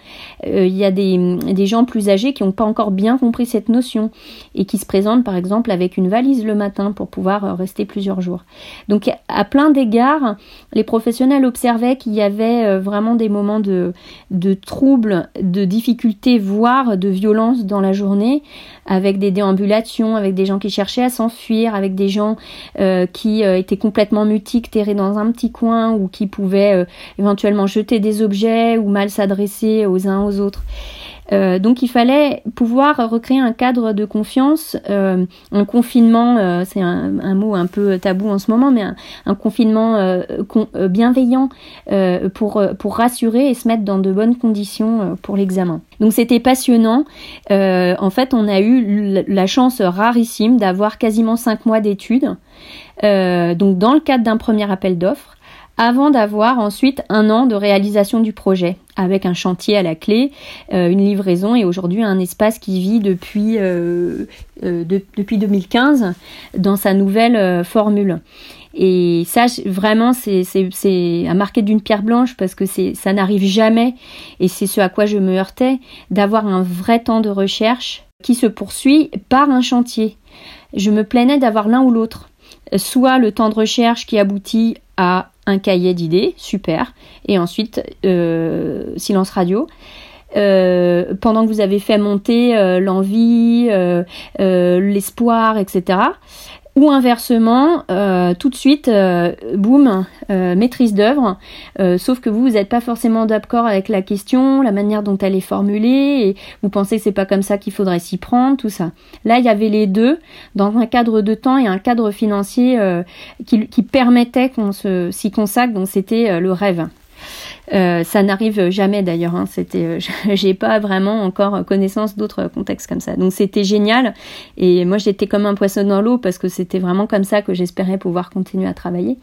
Euh, il y a des, des, gens plus âgés qui n'ont pas encore bien compris cette notion et qui se présentent par exemple avec une valise le matin pour pouvoir euh, rester plusieurs jours. Donc à plein d'égards, les professionnels observaient qu'il y avait euh, vraiment des moments de, de troubles, de difficultés, voire de violence dans la journée, avec des déambulations, avec des gens qui cherchaient à s'enfuir, avec des gens qui étaient complètement mutiques, terrés dans dans un petit coin ou qui pouvaient euh, éventuellement jeter des objets ou mal s'adresser aux uns aux autres. Euh, donc il fallait pouvoir recréer un cadre de confiance, euh, un confinement, c'est un, mot un peu tabou en ce moment, mais un, confinement con, bienveillant pour, pour rassurer et se mettre dans de bonnes conditions pour l'examen. Donc c'était passionnant. en fait, on a eu la chance rarissime d'avoir quasiment cinq mois d'études. Donc dans le cadre d'un premier appel d'offres avant d'avoir ensuite un an de réalisation du projet, avec un chantier à la clé, euh, une livraison et aujourd'hui un espace qui vit depuis, euh, euh, de, depuis 2015 dans sa nouvelle euh, formule. Et ça, vraiment, c'est à marquer d'une pierre blanche parce que ça n'arrive jamais, et c'est ce à quoi je me heurtais, d'avoir un vrai temps de recherche qui se poursuit par un chantier. Je me plaignais d'avoir l'un ou l'autre soit le temps de recherche qui aboutit à un cahier d'idées, super, et ensuite euh, silence radio. Euh, pendant que vous avez fait monter euh, l'envie, l'espoir, etc. Ou inversement, euh, tout de suite, euh, boum, euh, maîtrise d'œuvre, euh, sauf que vous, vous n'êtes pas forcément d'accord avec la question, la manière dont elle est formulée, et vous pensez que c'est pas comme ça qu'il faudrait s'y prendre, tout ça. Là, il y avait les deux, dans un cadre de temps et un cadre financier euh, qui, qui, permettait qu'on s'y consacre, donc c'était le rêve. Euh, ça n'arrive jamais d'ailleurs. Hein. C'était, euh, <laughs> j'ai pas vraiment encore connaissance d'autres contextes comme ça. Donc c'était génial. Et moi j'étais comme un poisson dans l'eau parce que c'était vraiment comme ça que j'espérais pouvoir continuer à travailler.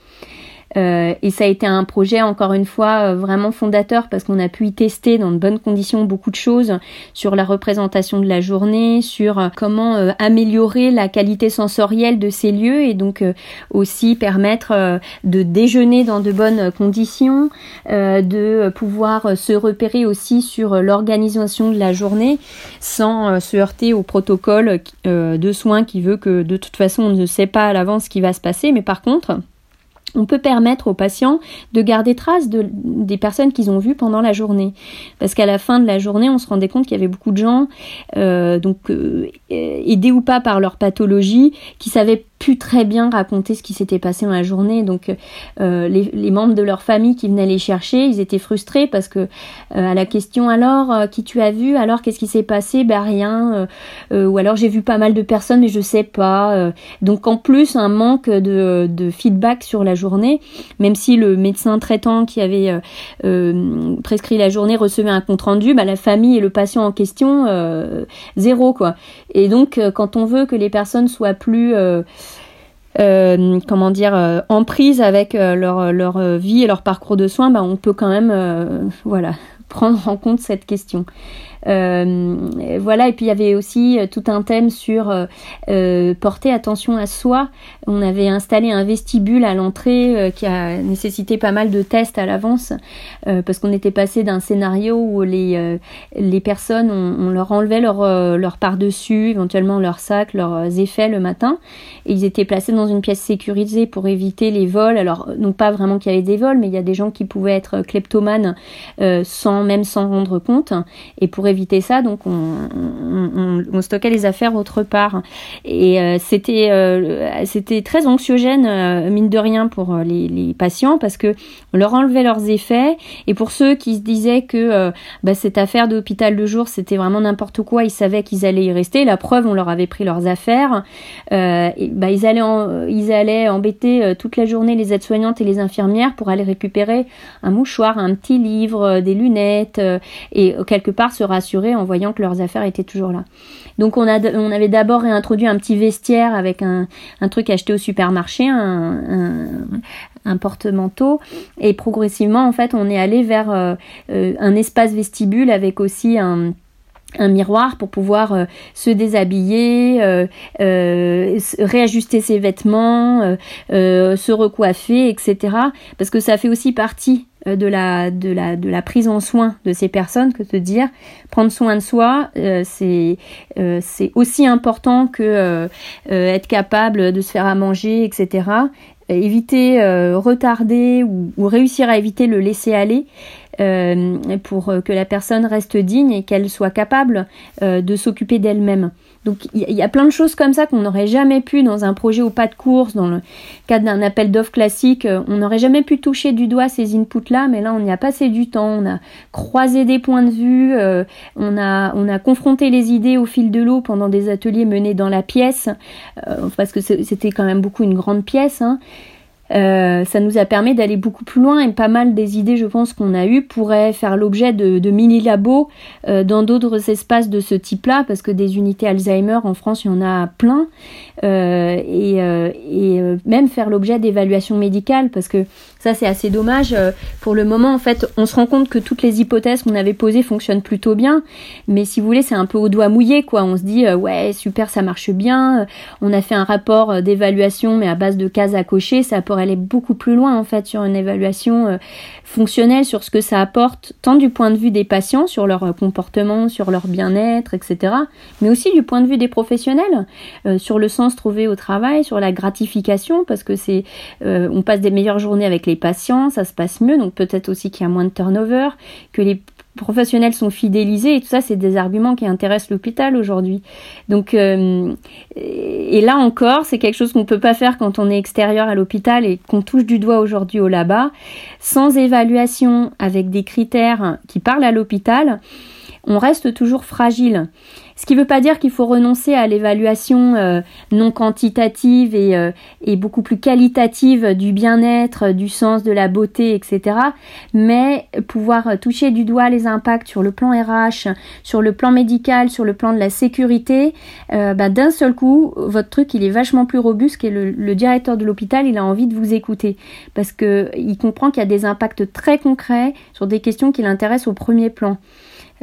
Euh, et ça a été un projet, encore une fois, euh, vraiment fondateur parce qu'on a pu y tester dans de bonnes conditions beaucoup de choses sur la représentation de la journée, sur euh, comment améliorer la qualité sensorielle de ces lieux et donc aussi permettre de déjeuner dans de bonnes conditions, de pouvoir se repérer aussi sur l'organisation de la journée sans se heurter au protocole de soins qui veut que de toute façon on ne sait pas à l'avance ce qui va se passer, mais par contre, on peut permettre aux patients de garder trace de, des personnes qu'ils ont vues pendant la journée. Parce qu'à la fin de la journée, on se rendait compte qu'il y avait beaucoup de gens, euh, donc euh, aidés ou pas par leur pathologie, qui savaient pu très bien raconter ce qui s'était passé dans la journée. Donc euh, les, membres de leur famille qui venaient les chercher, ils étaient frustrés parce que euh, à la question alors euh, qui tu as vu, alors qu'est-ce qui s'est passé, ben rien. Ou alors j'ai vu pas mal de personnes mais je sais pas. donc en plus un manque de, feedback sur la journée, même si le médecin traitant qui avait prescrit la journée recevait un compte rendu, ben, la famille et le patient en question zéro quoi. Et donc quand on veut que les personnes soient plus comment dire, euh, en prise avec euh, leur, leur vie et leur parcours de soins, bah, on peut quand même euh, voilà, <laughs> prendre en compte cette question. Euh, voilà, et puis il y avait aussi euh, tout un thème sur euh, euh, porter attention à soi. On avait installé un vestibule à l'entrée euh, qui a nécessité pas mal de tests à l'avance euh, parce qu'on était passé d'un scénario où les, les personnes, on, leur enlevait leur, leur par-dessus, éventuellement leur sac, leurs effets le matin, et ils étaient placés dans une pièce sécurisée pour éviter les vols. Alors, non pas vraiment qu'il y avait des vols, mais il y a des gens qui pouvaient être kleptomanes sans même s'en rendre compte, et pour éviter ça, donc on, stockait les affaires autre part. Et euh, c'était euh, c'était très anxiogène, euh, mine de rien, pour les, patients, parce que on leur enlevait leurs effets. Et pour ceux qui se disaient que bah, cette affaire d'hôpital de jour, c'était vraiment n'importe quoi, ils savaient qu'ils allaient y rester. La preuve, on leur avait pris leurs affaires. Bah, ils, allaient en, ils allaient embêter toute la journée les aides-soignantes et les infirmières pour aller récupérer un mouchoir, un petit livre, des lunettes, et quelque part se rassurer en voyant que leurs affaires étaient toujours là. Donc on, a, on avait d'abord réintroduit un petit vestiaire avec un, un truc acheté au supermarché, un, un, porte-manteau, et progressivement en fait on est allé vers euh, euh, un espace vestibule avec aussi un un miroir pour pouvoir euh, se déshabiller, réajuster ses vêtements, se recoiffer, etc. Parce que ça fait aussi partie de la, de, la, de la prise en soin de ces personnes que de dire prendre soin de soi, c'est c'est aussi important que être capable de se faire à manger, etc éviter, euh, retarder ou, ou, réussir à éviter le laisser aller, pour que la personne reste digne et qu'elle soit capable de s'occuper d'elle-même. Donc il y, a plein de choses comme ça qu'on n'aurait jamais pu dans un projet au pas de course, dans le cadre d'un appel d'offres classique, euh, on n'aurait jamais pu toucher du doigt ces inputs-là, mais là on y a passé du temps, on a croisé des points de vue, euh, on, a, on a confronté les idées au fil de l'eau pendant des ateliers menés dans la pièce, euh, parce que c'était quand même beaucoup une grande pièce. Hein. Euh, ça nous a permis d'aller beaucoup plus loin et pas mal des idées, je pense, qu'on a eues pourraient faire l'objet de, de mini-labos euh, dans d'autres espaces de ce type-là, parce que des unités Alzheimer en France, il y en a plein, euh, et, et même faire l'objet d'évaluations médicales, parce que ça, c'est assez dommage. Pour le moment, en fait, on se rend compte que toutes les hypothèses qu'on avait posées fonctionnent plutôt bien, mais si vous voulez, c'est un peu au doigt mouillé, quoi. On se dit, ouais, super, ça marche bien. On a fait un rapport d'évaluation, mais à base de cases à cocher, ça pourrait aller beaucoup plus loin en fait sur une évaluation euh, fonctionnelle sur ce que ça apporte tant du point de vue des patients sur leur euh, comportement, sur leur bien-être, etc. Mais aussi du point de vue des professionnels euh, sur le sens trouvé au travail, sur la gratification parce que c'est on passe des meilleures journées avec les patients, ça se passe mieux donc peut-être aussi qu'il y a moins de turnover, que les professionnels sont fidélisés et tout ça c'est des arguments qui intéressent l'hôpital aujourd'hui. Donc euh, et là encore c'est quelque chose qu'on peut pas faire quand on est extérieur à l'hôpital et qu'on touche du doigt aujourd'hui au là-bas. Sans évaluation avec des critères qui parlent à l'hôpital on reste toujours fragile ce qui ne veut pas dire qu'il faut renoncer à l'évaluation euh, non quantitative et, euh, et, beaucoup plus qualitative du bien-être, du sens, de la beauté, etc. Mais pouvoir toucher du doigt les impacts sur le plan RH, sur le plan médical, sur le plan de la sécurité, euh, bah, d'un seul coup, votre truc il est vachement plus robuste et le, le directeur de l'hôpital il a envie de vous écouter parce que il comprend qu'il y a des impacts très concrets sur des questions qui l'intéressent au premier plan.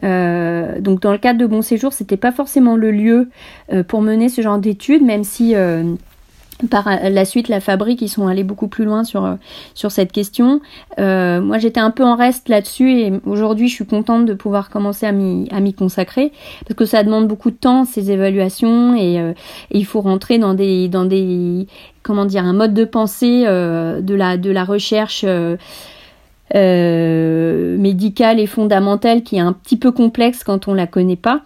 Euh, donc dans le cadre de Bon Séjour, c'était pas forcément le lieu euh, pour mener ce genre d'études, même si euh, par la suite, la fabrique, ils sont allés beaucoup plus loin sur, sur cette question. moi, j'étais un peu en reste là-dessus et aujourd'hui, je suis contente de pouvoir commencer à m'y, consacrer parce que ça demande beaucoup de temps, ces évaluations, et, et il faut rentrer dans des, dans des, comment dire, un mode de pensée de, la, de la recherche euh, médicale et fondamentale qui est un petit peu complexe quand on la connaît pas.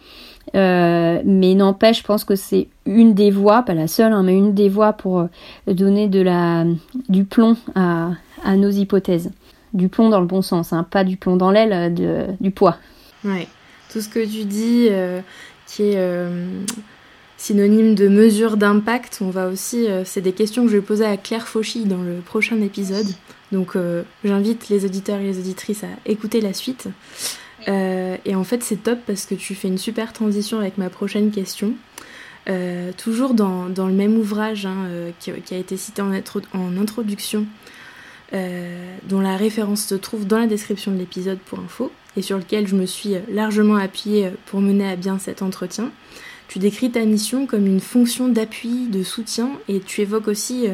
Euh, mais n'empêche, je pense que c'est une des voies, pas la seule, hein, mais une des voies pour euh, donner de la, du plomb à, à nos hypothèses. Du plomb dans le bon sens, hein, pas du plomb dans l'aile, du poids. Ouais, tout ce que tu dis qui est synonyme de mesure d'impact, on va aussi, c'est des questions que je vais poser à Claire Fauchy dans le prochain épisode. Donc euh, j'invite les auditeurs et les auditrices à écouter la suite. Euh, et en fait c'est top parce que tu fais une super transition avec ma prochaine question. Euh, toujours dans, le même ouvrage hein, qui, a été cité en, en introduction, dont la référence se trouve dans la description de l'épisode pour info, et sur lequel je me suis largement appuyée pour mener à bien cet entretien. Tu décris ta mission comme une fonction d'appui, de soutien, et tu évoques aussi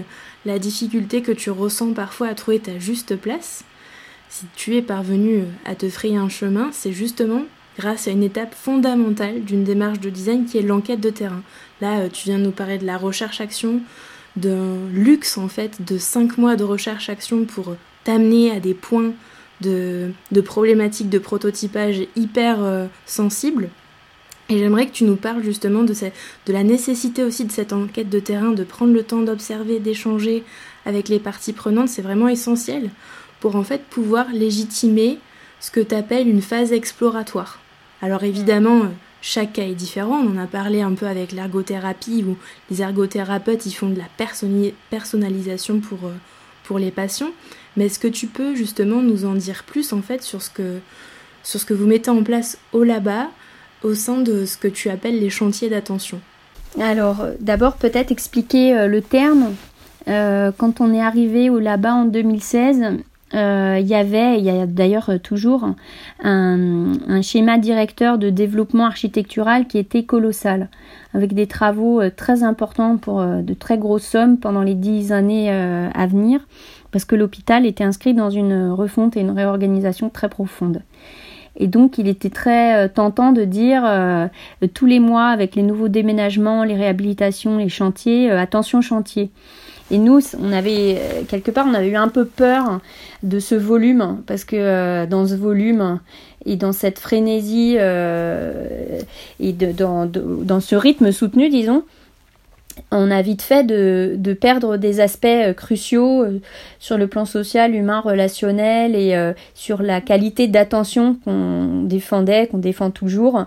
la difficulté que tu ressens parfois à trouver ta juste place, si tu es parvenu à te frayer un chemin, c'est justement grâce à une étape fondamentale d'une démarche de design qui est l'enquête de terrain. Là, euh, tu viens de nous parler de la recherche-action, d'un luxe en fait, de 5 mois de recherche-action pour t'amener à des points de, problématiques de prototypage hyper euh, sensibles. Et j'aimerais que tu nous parles justement de, la nécessité aussi de cette enquête de terrain, de prendre le temps d'observer, d'échanger avec les parties prenantes. C'est vraiment essentiel pour en fait pouvoir légitimer ce que tu appelles une phase exploratoire. Alors évidemment, chaque cas est différent. On a parlé un peu avec l'ergothérapie où les ergothérapeutes ils font de la personnalisation pour, euh, pour les patients. Mais est-ce que tu peux justement nous en dire plus en fait sur ce que, sur ce que vous mettez en place au LABA au sein de ce que tu appelles les chantiers d'attention Alors, euh, d'abord, peut-être expliquer euh, le terme. Euh, quand on est arrivé au là-bas en 2016, il y avait, il y a d'ailleurs toujours, un, schéma directeur de développement architectural qui était colossal, avec des travaux très importants pour de très grosses sommes pendant les dix années à venir, parce que l'hôpital était inscrit dans une refonte et une réorganisation très profonde. Et donc, il était très euh, tentant de dire euh, tous les mois, avec les nouveaux déménagements, les réhabilitations, les chantiers, euh, attention chantier. Et nous, on avait quelque part, on avait eu un peu peur de ce volume parce que dans ce volume et dans cette frénésie et dans, dans ce rythme soutenu, disons, on a vite fait de, perdre des aspects euh, cruciaux euh, sur le plan social, humain, relationnel et euh, sur la qualité d'attention qu'on défendait, qu'on défend toujours,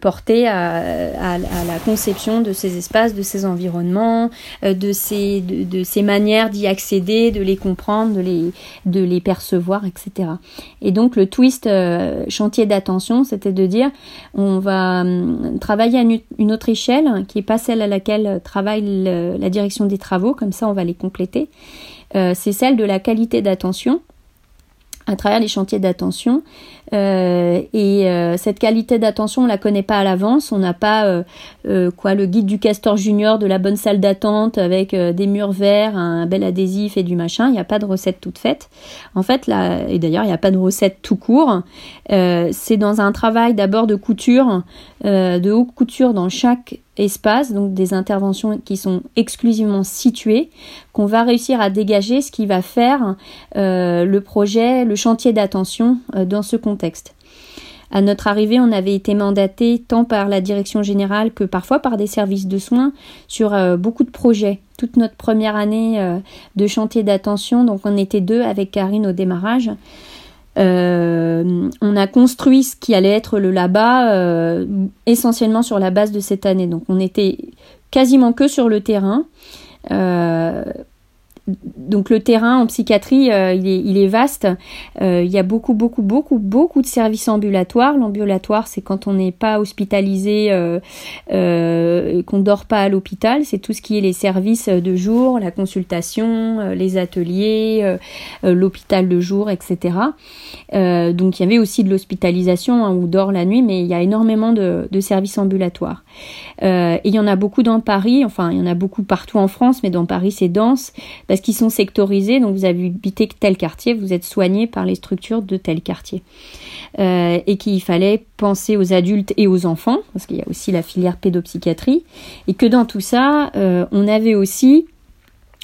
portée à, la conception de ces espaces, de ces environnements, de, ces, de, ces manières d'y accéder, de les comprendre, de les, percevoir, etc. Et donc le twist chantier d'attention, c'était de dire on va hum, travailler à une autre échelle qui n'est pas celle à laquelle travaille la direction des travaux, comme ça on va les compléter. Euh, c'est celle de la qualité d'attention à travers les chantiers d'attention. Euh, et euh, cette qualité d'attention, on la connaît pas à l'avance. On n'a pas quoi le guide du castor junior de la bonne salle d'attente avec des murs verts, un bel adhésif et du machin. Il n'y a pas de recette toute faite. En fait, là, et d'ailleurs, il n'y a pas de recette tout court. c'est dans un travail d'abord de couture, de haute couture dans chaque espace, donc des interventions qui sont exclusivement situées, qu'on va réussir à dégager ce qui va faire euh, le projet, le chantier d'attention euh, dans ce contexte. À notre arrivée, on avait été mandaté tant par la direction générale que parfois par des services de soins sur euh, beaucoup de projets. Toute notre première année de chantier d'attention, donc on était deux avec Karine au démarrage. Euh, on a construit ce qui allait être le LABA euh, essentiellement sur la base de cette année. Donc on était quasiment que sur le terrain. Euh, donc le terrain en psychiatrie, euh, il, est, vaste. Euh, il y a beaucoup, beaucoup, beaucoup, beaucoup de services ambulatoires. L'ambulatoire, c'est quand on n'est pas hospitalisé, euh, qu'on dort pas à l'hôpital. C'est tout ce qui est les services de jour, la consultation, les ateliers, l'hôpital de jour, etc. donc il y avait aussi de l'hospitalisation hein, où on dort la nuit, mais il y a énormément de, de services ambulatoires. et il y en a beaucoup dans Paris. Enfin, il y en a beaucoup partout en France, mais dans Paris, c'est dense parce qu'ils sont sectorisés. Donc vous habitez tel quartier, vous êtes soigné par les structures de tel quartier. Euh, et qu'il fallait penser aux adultes et aux enfants, parce qu'il y a aussi la filière pédopsychiatrie, et que dans tout ça, euh, on avait aussi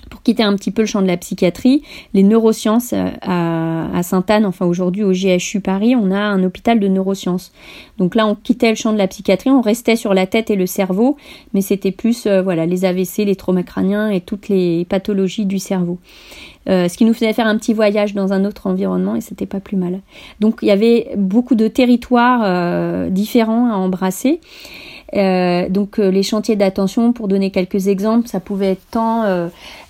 pour quitter un petit peu le champ de la psychiatrie, les neurosciences euh, à, Sainte-Anne, enfin aujourd'hui au GHU Paris, on a un hôpital de neurosciences. Donc là, on quittait le champ de la psychiatrie, on restait sur la tête et le cerveau, mais c'était plus euh, voilà les AVC, les traumas crâniens et toutes les pathologies du cerveau. Euh, ce qui nous faisait faire un petit voyage dans un autre environnement et c'était pas plus mal. Donc il y avait beaucoup de territoires différents à embrasser. Donc les chantiers d'attention, pour donner quelques exemples, ça pouvait être tant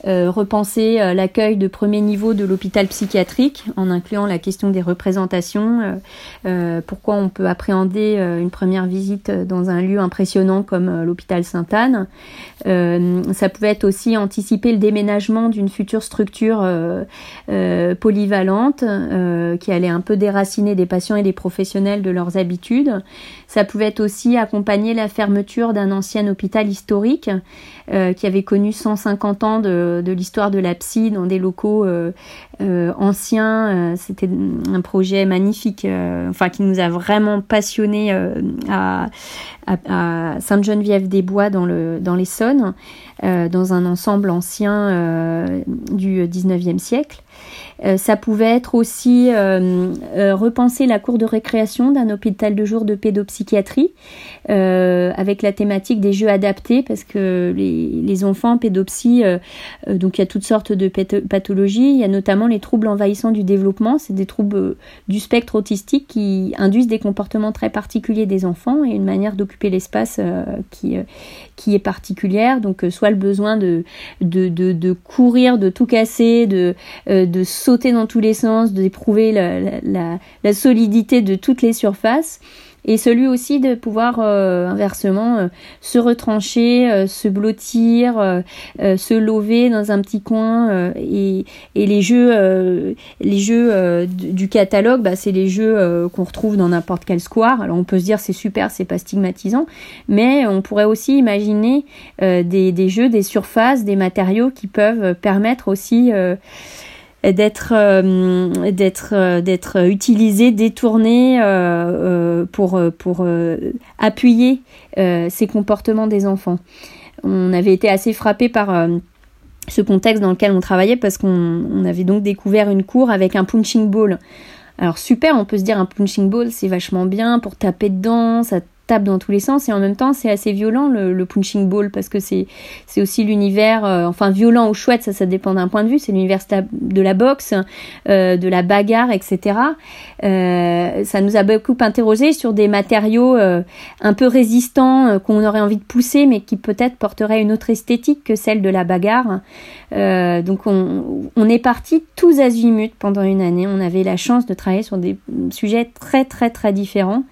euh, repenser l'accueil de premier niveau de l'hôpital psychiatrique en incluant la question des représentations, pourquoi on peut appréhender une première visite dans un lieu impressionnant comme l'hôpital Sainte-Anne. ça pouvait aussi anticiper le déménagement d'une future structure polyvalente qui allait un peu déraciner des patients et des professionnels de leurs habitudes. Ça pouvait aussi accompagner la fermeture d'un ancien hôpital historique euh, qui avait connu 150 ans de, l'histoire de la psy dans des locaux euh, euh, anciens. C'était un projet magnifique, enfin qui nous a vraiment passionnés à, Sainte-Geneviève-des-Bois dans, le, dans l'Essonne, dans un ensemble ancien du 19e siècle. Euh, ça pouvait être aussi euh, euh, repenser la cour de récréation d'un hôpital de jour de pédopsychiatrie avec la thématique des jeux adaptés parce que les, enfants pédopsie, donc il y a toutes sortes de pathologies, il y a notamment les troubles envahissants du développement, c'est des troubles du spectre autistique qui induisent des comportements très particuliers des enfants et une manière d'occuper l'espace qui, qui est particulière, donc soit le besoin de, courir, de tout casser, de, sauter dans tous les sens, d'éprouver la, la, solidité de toutes les surfaces et celui aussi de pouvoir euh, inversement euh, se retrancher, euh, se blottir, se lever dans un petit coin et, et, les jeux les jeux du catalogue bah, c'est les jeux qu'on retrouve dans n'importe quel square. Alors on peut se dire c'est super, c'est pas stigmatisant, mais on pourrait aussi imaginer des, des, jeux, des surfaces, des matériaux qui peuvent permettre aussi d'être euh, d'être euh, d'être utilisé, détourné euh, pour pour appuyer ces comportements des enfants. On avait été assez frappé par ce contexte dans lequel on travaillait parce qu'on avait donc découvert une cour avec un punching ball. Alors super, on peut se dire un punching ball c'est vachement bien pour taper dedans, tape dans tous les sens et en même temps c'est assez violent le, punching ball parce que c'est c'est aussi l'univers euh, enfin violent ou chouette ça ça dépend d'un point de vue c'est l'univers de la boxe euh, de la bagarre etc euh, ça nous a beaucoup interrogé sur des matériaux un peu résistants qu'on aurait envie de pousser mais qui peut-être porteraient une autre esthétique que celle de la bagarre. Donc on, on est parti tous azimuts pendant une année. On avait la chance de travailler sur des sujets très très très différents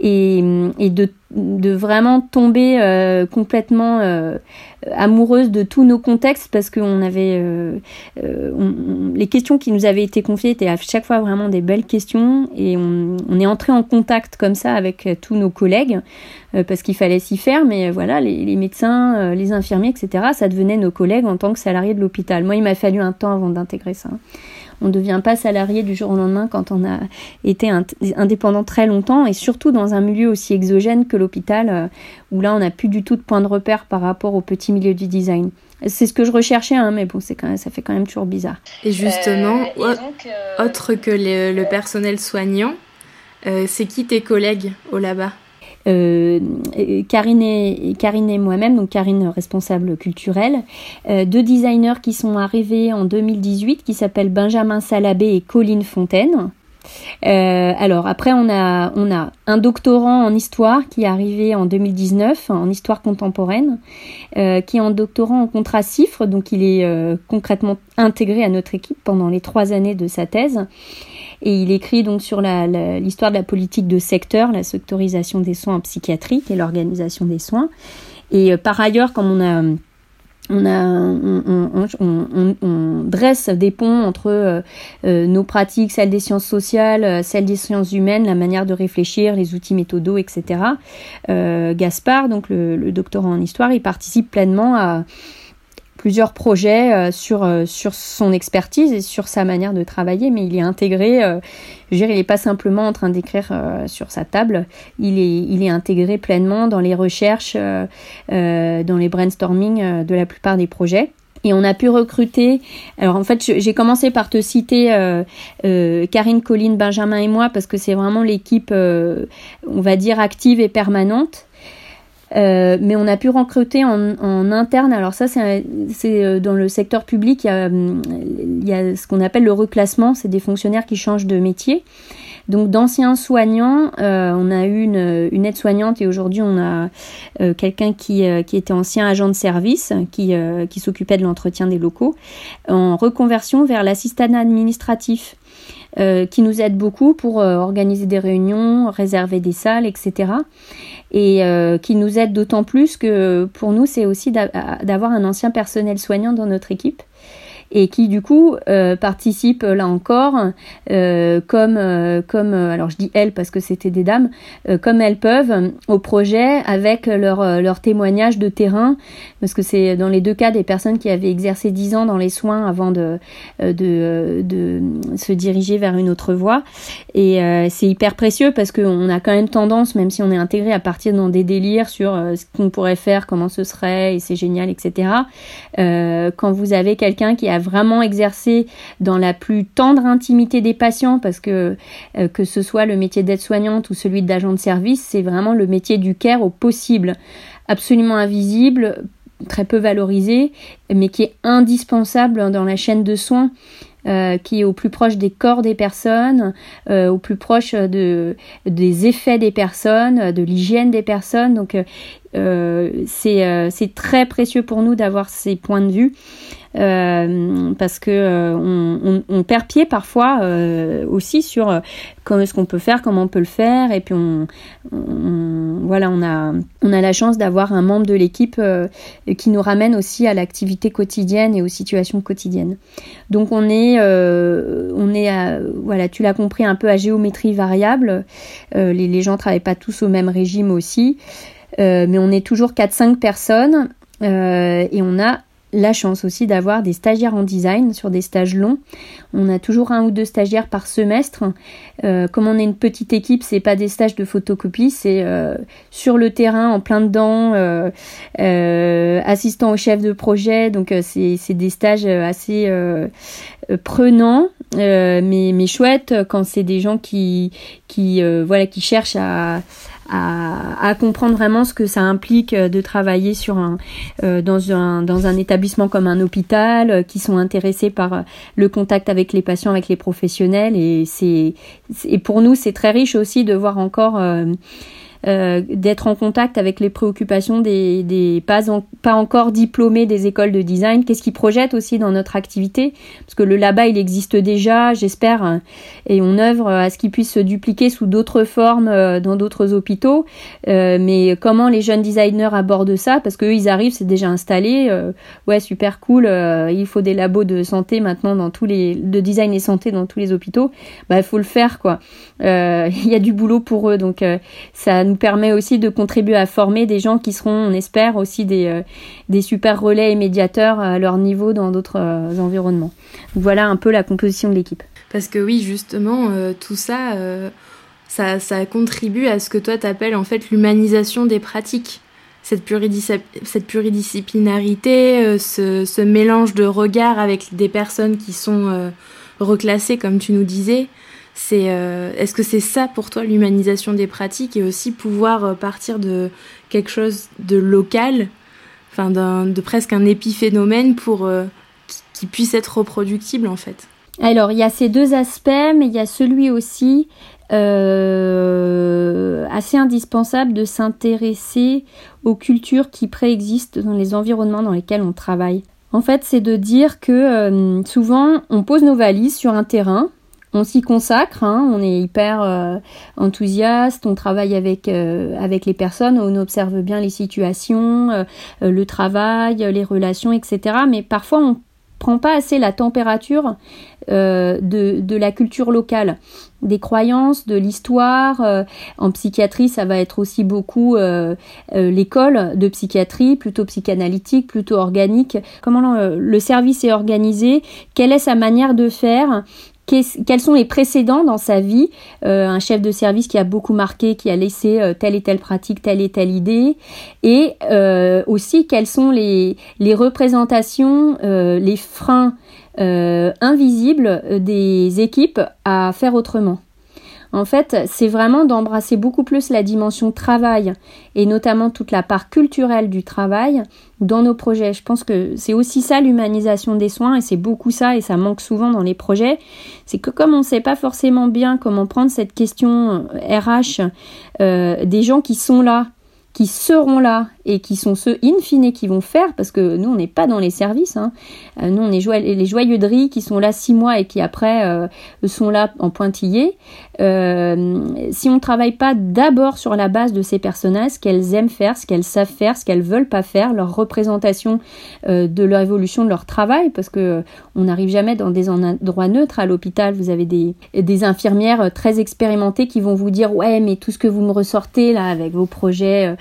et, et de, de, vraiment tomber euh, complètement euh, amoureuse de tous nos contextes parce qu'on avait euh, les questions qui nous avaient été confiées étaient à chaque fois vraiment des belles questions et on, on est entré en contact comme ça avec tous nos collègues parce qu'il fallait s'y faire mais voilà les, les médecins les infirmiers etc ça devenait nos collègues en tant que salariés de l'hôpital. Moi il m'a fallu un temps avant d'intégrer ça on ne devient pas salarié du jour au lendemain quand on a été indépendant très longtemps et surtout dans un milieu aussi exogène que l'hôpital euh, où là on n'a plus du tout de point de repère par rapport au petit milieu du design. C'est ce que je recherchais, hein, mais bon, c'est quand même, ça fait quand même toujours bizarre. Et justement, euh, euh, autre que le, personnel soignant, c'est qui tes collègues au là-bas? Euh, Karine et, moi-même, donc Karine responsable culturelle, euh, deux designers qui sont arrivés en 2018 qui s'appellent Benjamin Salabé et Colline Fontaine. Euh, alors après on a on a un doctorant en histoire qui est arrivé en 2019 en histoire contemporaine, euh, qui est en doctorant en contrat cifre, donc il est euh, concrètement intégré à notre équipe pendant les trois années de sa thèse. Et il écrit donc sur l'histoire de la politique de secteur, la sectorisation des soins psychiatriques et l'organisation des soins. Et par ailleurs, comme on a on, dresse des ponts entre euh, euh, nos pratiques, celles des sciences sociales, euh, celles des sciences humaines, la manière de réfléchir, les outils méthodaux, etc. Gaspard, donc le, le, doctorant en histoire, il participe pleinement à, plusieurs projets euh, sur, euh, sur son expertise et sur sa manière de travailler, mais il est intégré, euh, je veux dire, il n'est pas simplement en train d'écrire sur sa table, il est, il est intégré pleinement dans les recherches, dans les brainstorming de la plupart des projets. Et on a pu recruter. Alors en fait, j'ai commencé par te citer Karine, Colline, Benjamin et moi parce que c'est vraiment l'équipe, on va dire active et permanente. Euh, mais on a pu recruter en, en interne. Alors ça, c'est euh, dans le secteur public, il y a, il y a ce qu'on appelle le reclassement. C'est des fonctionnaires qui changent de métier. Donc d'anciens soignants, euh, on a eu une, une aide-soignante et aujourd'hui on a euh, quelqu'un qui, euh, qui était ancien agent de service, qui, qui s'occupait de l'entretien des locaux, en reconversion vers l'assistanat administratif. Qui nous aide beaucoup pour organiser des réunions, réserver des salles, etc et euh, qui nous aide d'autant plus que pour nous, c'est aussi d'avoir un ancien personnel soignant dans notre équipe et qui du coup euh, participent là encore euh, comme euh, comme euh, alors je dis elles parce que c'était des dames euh, comme elles peuvent au projet avec leur leur témoignage de terrain. Parce que c'est dans les deux cas des personnes qui avaient exercé dix ans dans les soins avant de de, de se diriger vers une autre voie. Et c'est hyper précieux parce qu'on a quand même tendance même si on est intégré à partir dans des délires sur ce qu'on pourrait faire comment ce serait et c'est génial etc quand vous avez quelqu'un qui a vraiment exercé dans la plus tendre intimité des patients parce que euh, que ce soit le métier d'aide-soignante ou celui d'agent de service, c'est vraiment le métier du care au possible, absolument invisible, très peu valorisé, mais qui est indispensable dans la chaîne de soins. Euh, qui est au plus proche des corps des personnes, euh, au plus proche de, des effets des personnes, de l'hygiène des personnes. Donc c'est très précieux pour nous d'avoir ces points de vue. Euh, parce que euh, on, perd pied parfois euh, aussi sur comment est-ce qu'on peut faire, comment on peut le faire, et puis on, voilà, on a on a la chance d'avoir un membre de l'équipe qui nous ramène aussi à l'activité quotidienne et aux situations quotidiennes. Donc on est on est voilà, tu l'as compris un peu à géométrie variable. les, les gens travaillent pas tous au même régime aussi. Mais on est toujours 4-5 personnes euh, et on a la chance aussi d'avoir des stagiaires en design sur des stages longs. On a toujours un ou deux stagiaires par semestre. Euh, comme on est une petite équipe, c'est pas des stages de photocopie, c'est euh, sur le terrain, en plein dedans, euh, assistant au chef de projet. Donc c'est des stages assez prenants, mais, mais chouettes quand c'est des gens qui, qui, voilà, qui cherchent à, comprendre vraiment ce que ça implique euh, de travailler sur un, euh, dans, un, dans un établissement comme un hôpital, euh, qui sont intéressés par le contact avec les patients, avec les professionnels. Et, c'est, et pour nous, c'est très riche aussi de voir encore euh, d'être en contact avec les préoccupations des, pas, pas encore diplômés des écoles de design, qu'est-ce qu'ils projettent aussi dans notre activité, parce que le là-bas il existe déjà, j'espère, hein, et on œuvre à ce qu'il puisse se dupliquer sous d'autres formes euh, dans d'autres hôpitaux, euh, mais comment les jeunes designers abordent ça, parce qu'eux ils arrivent, c'est déjà installé, ouais super cool, il faut des labos de santé maintenant dans tous les, de design et santé dans tous les hôpitaux, bah il faut le faire quoi, <laughs> il y a du boulot pour eux, donc ça nous permet aussi de contribuer à former des gens qui seront, on espère, aussi des, euh, des super relais et médiateurs à leur niveau dans d'autres euh, environnements. voilà un peu la composition de l'équipe. Parce que oui, justement, euh, tout ça, ça, ça, contribue à ce que toi t'appelles en fait l'humanisation des pratiques. Cette, cette pluridisciplinarité, ce, ce, mélange de regards avec des personnes qui sont reclassées, comme tu nous disais, c'est, euh, est-ce que c'est ça pour toi l'humanisation des pratiques et aussi pouvoir euh, partir de quelque chose de local, enfin de presque un épiphénomène pour euh, qui, puisse être reproductible en fait? Alors il y a ces deux aspects, mais il y a celui aussi assez indispensable de s'intéresser aux cultures qui préexistent dans les environnements dans lesquels on travaille. En fait, c'est de dire que souvent on pose nos valises sur un terrain on s'y consacre, hein, on est hyper euh, enthousiaste, on travaille avec euh, avec les personnes, on observe bien les situations, euh, le travail, les relations, etc. Mais parfois on prend pas assez la température de, de, la culture locale, des croyances, de l'histoire. en psychiatrie, ça va être aussi beaucoup l'école de psychiatrie, plutôt psychanalytique, plutôt organique. Comment le service est organisé, quelle est sa manière de faire, quels sont les précédents dans sa vie, euh, un chef de service qui a beaucoup marqué, qui a laissé euh, telle et telle pratique, telle et telle idée, et euh, aussi quelles sont les, les représentations, les freins invisibles des équipes à faire autrement? En fait, c'est vraiment d'embrasser beaucoup plus la dimension travail et notamment toute la part culturelle du travail dans nos projets. Je pense que c'est aussi ça l'humanisation des soins et c'est beaucoup ça et ça manque souvent dans les projets. C'est que comme on ne sait pas forcément bien comment prendre cette question RH euh, euh, des gens qui sont là, qui seront là et qui sont ceux in fine qui vont faire, parce que nous on n'est pas dans les services, hein. euh, nous on est les joyeux de qui sont là six mois et qui après euh, sont là en pointillé. Euh, si on ne travaille pas d'abord sur la base de ces personnages, ce qu'elles aiment faire, ce qu'elles savent faire, ce qu'elles veulent pas faire, leur représentation de leur évolution de leur travail, parce que on n'arrive jamais dans des endroits neutres à l'hôpital. Vous avez des, infirmières très expérimentées qui vont vous dire ouais mais tout ce que vous me ressortez là avec vos projets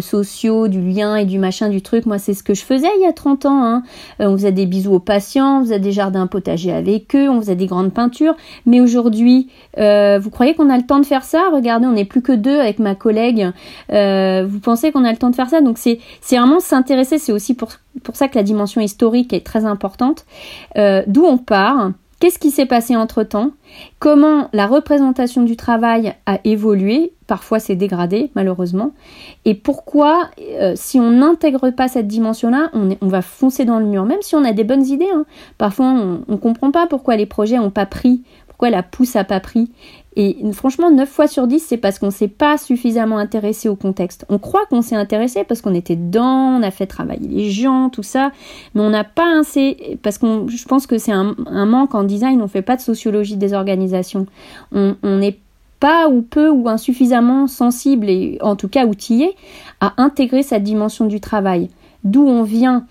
sociaux du lien et du machin, du truc. Moi, c'est ce que je faisais il y a 30 ans. Hein. Euh, on faisait des bisous aux patients, on faisait des jardins potagers avec eux, on faisait des grandes peintures. Mais aujourd'hui, euh, vous croyez qu'on a le temps de faire ça? Regardez, on n'est plus que deux avec ma collègue. Euh, vous pensez qu'on a le temps de faire ça? Donc, c'est vraiment s'intéresser. C'est aussi pour, pour ça que la dimension historique est très importante. D'où on part Qu'est-ce qui s'est passé entre-temps Comment la représentation du travail a évolué Parfois c'est dégradé malheureusement. Et pourquoi, euh, si on n'intègre pas cette dimension-là, on, va foncer dans le mur, même si on a des bonnes idées. Hein. Parfois on ne comprend pas pourquoi les projets n'ont pas pris, pourquoi la pousse n'a pas pris. Et franchement, 9 fois sur 10, c'est parce qu'on ne s'est pas suffisamment intéressé au contexte. On croit qu'on s'est intéressé parce qu'on était dedans, on a fait travailler les gens, tout ça, mais on n'a pas assez, parce que je pense que c'est un, manque en design, on ne fait pas de sociologie des organisations. On n'est pas ou peu ou insuffisamment sensible et en tout cas outillé à intégrer cette dimension du travail. D'où on vient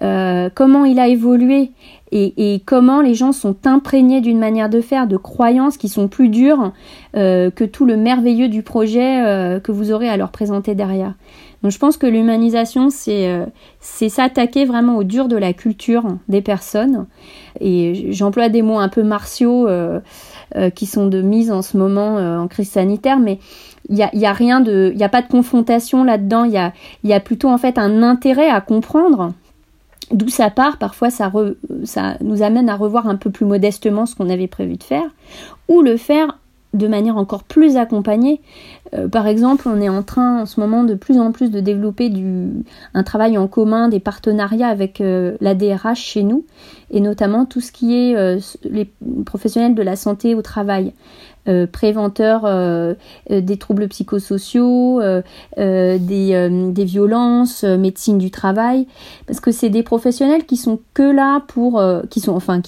comment il a évolué et, comment les gens sont imprégnés d'une manière de faire, de croyances qui sont plus dures que tout le merveilleux du projet que vous aurez à leur présenter derrière. Donc je pense que l'humanisation, c'est s'attaquer vraiment au dur de la culture des personnes. Et j'emploie des mots un peu martiaux qui sont de mise en ce moment en crise sanitaire, mais il y a, y a, rien de, il y a pas de confrontation là-dedans. Il y a plutôt en fait un intérêt à comprendre d'où ça part. Parfois, ça, nous amène à revoir un peu plus modestement ce qu'on avait prévu de faire, ou le faire de manière encore plus accompagnée. Euh, par exemple, on est en train en ce moment de plus en plus de développer un travail en commun, des partenariats avec euh, la DRH chez nous, et notamment tout ce qui est euh, les professionnels de la santé au travail. Euh, préventeurs euh, euh, des troubles psychosociaux, des, des, violences, médecine du travail, parce que c'est des professionnels qui sont que là pour, qui sont enfin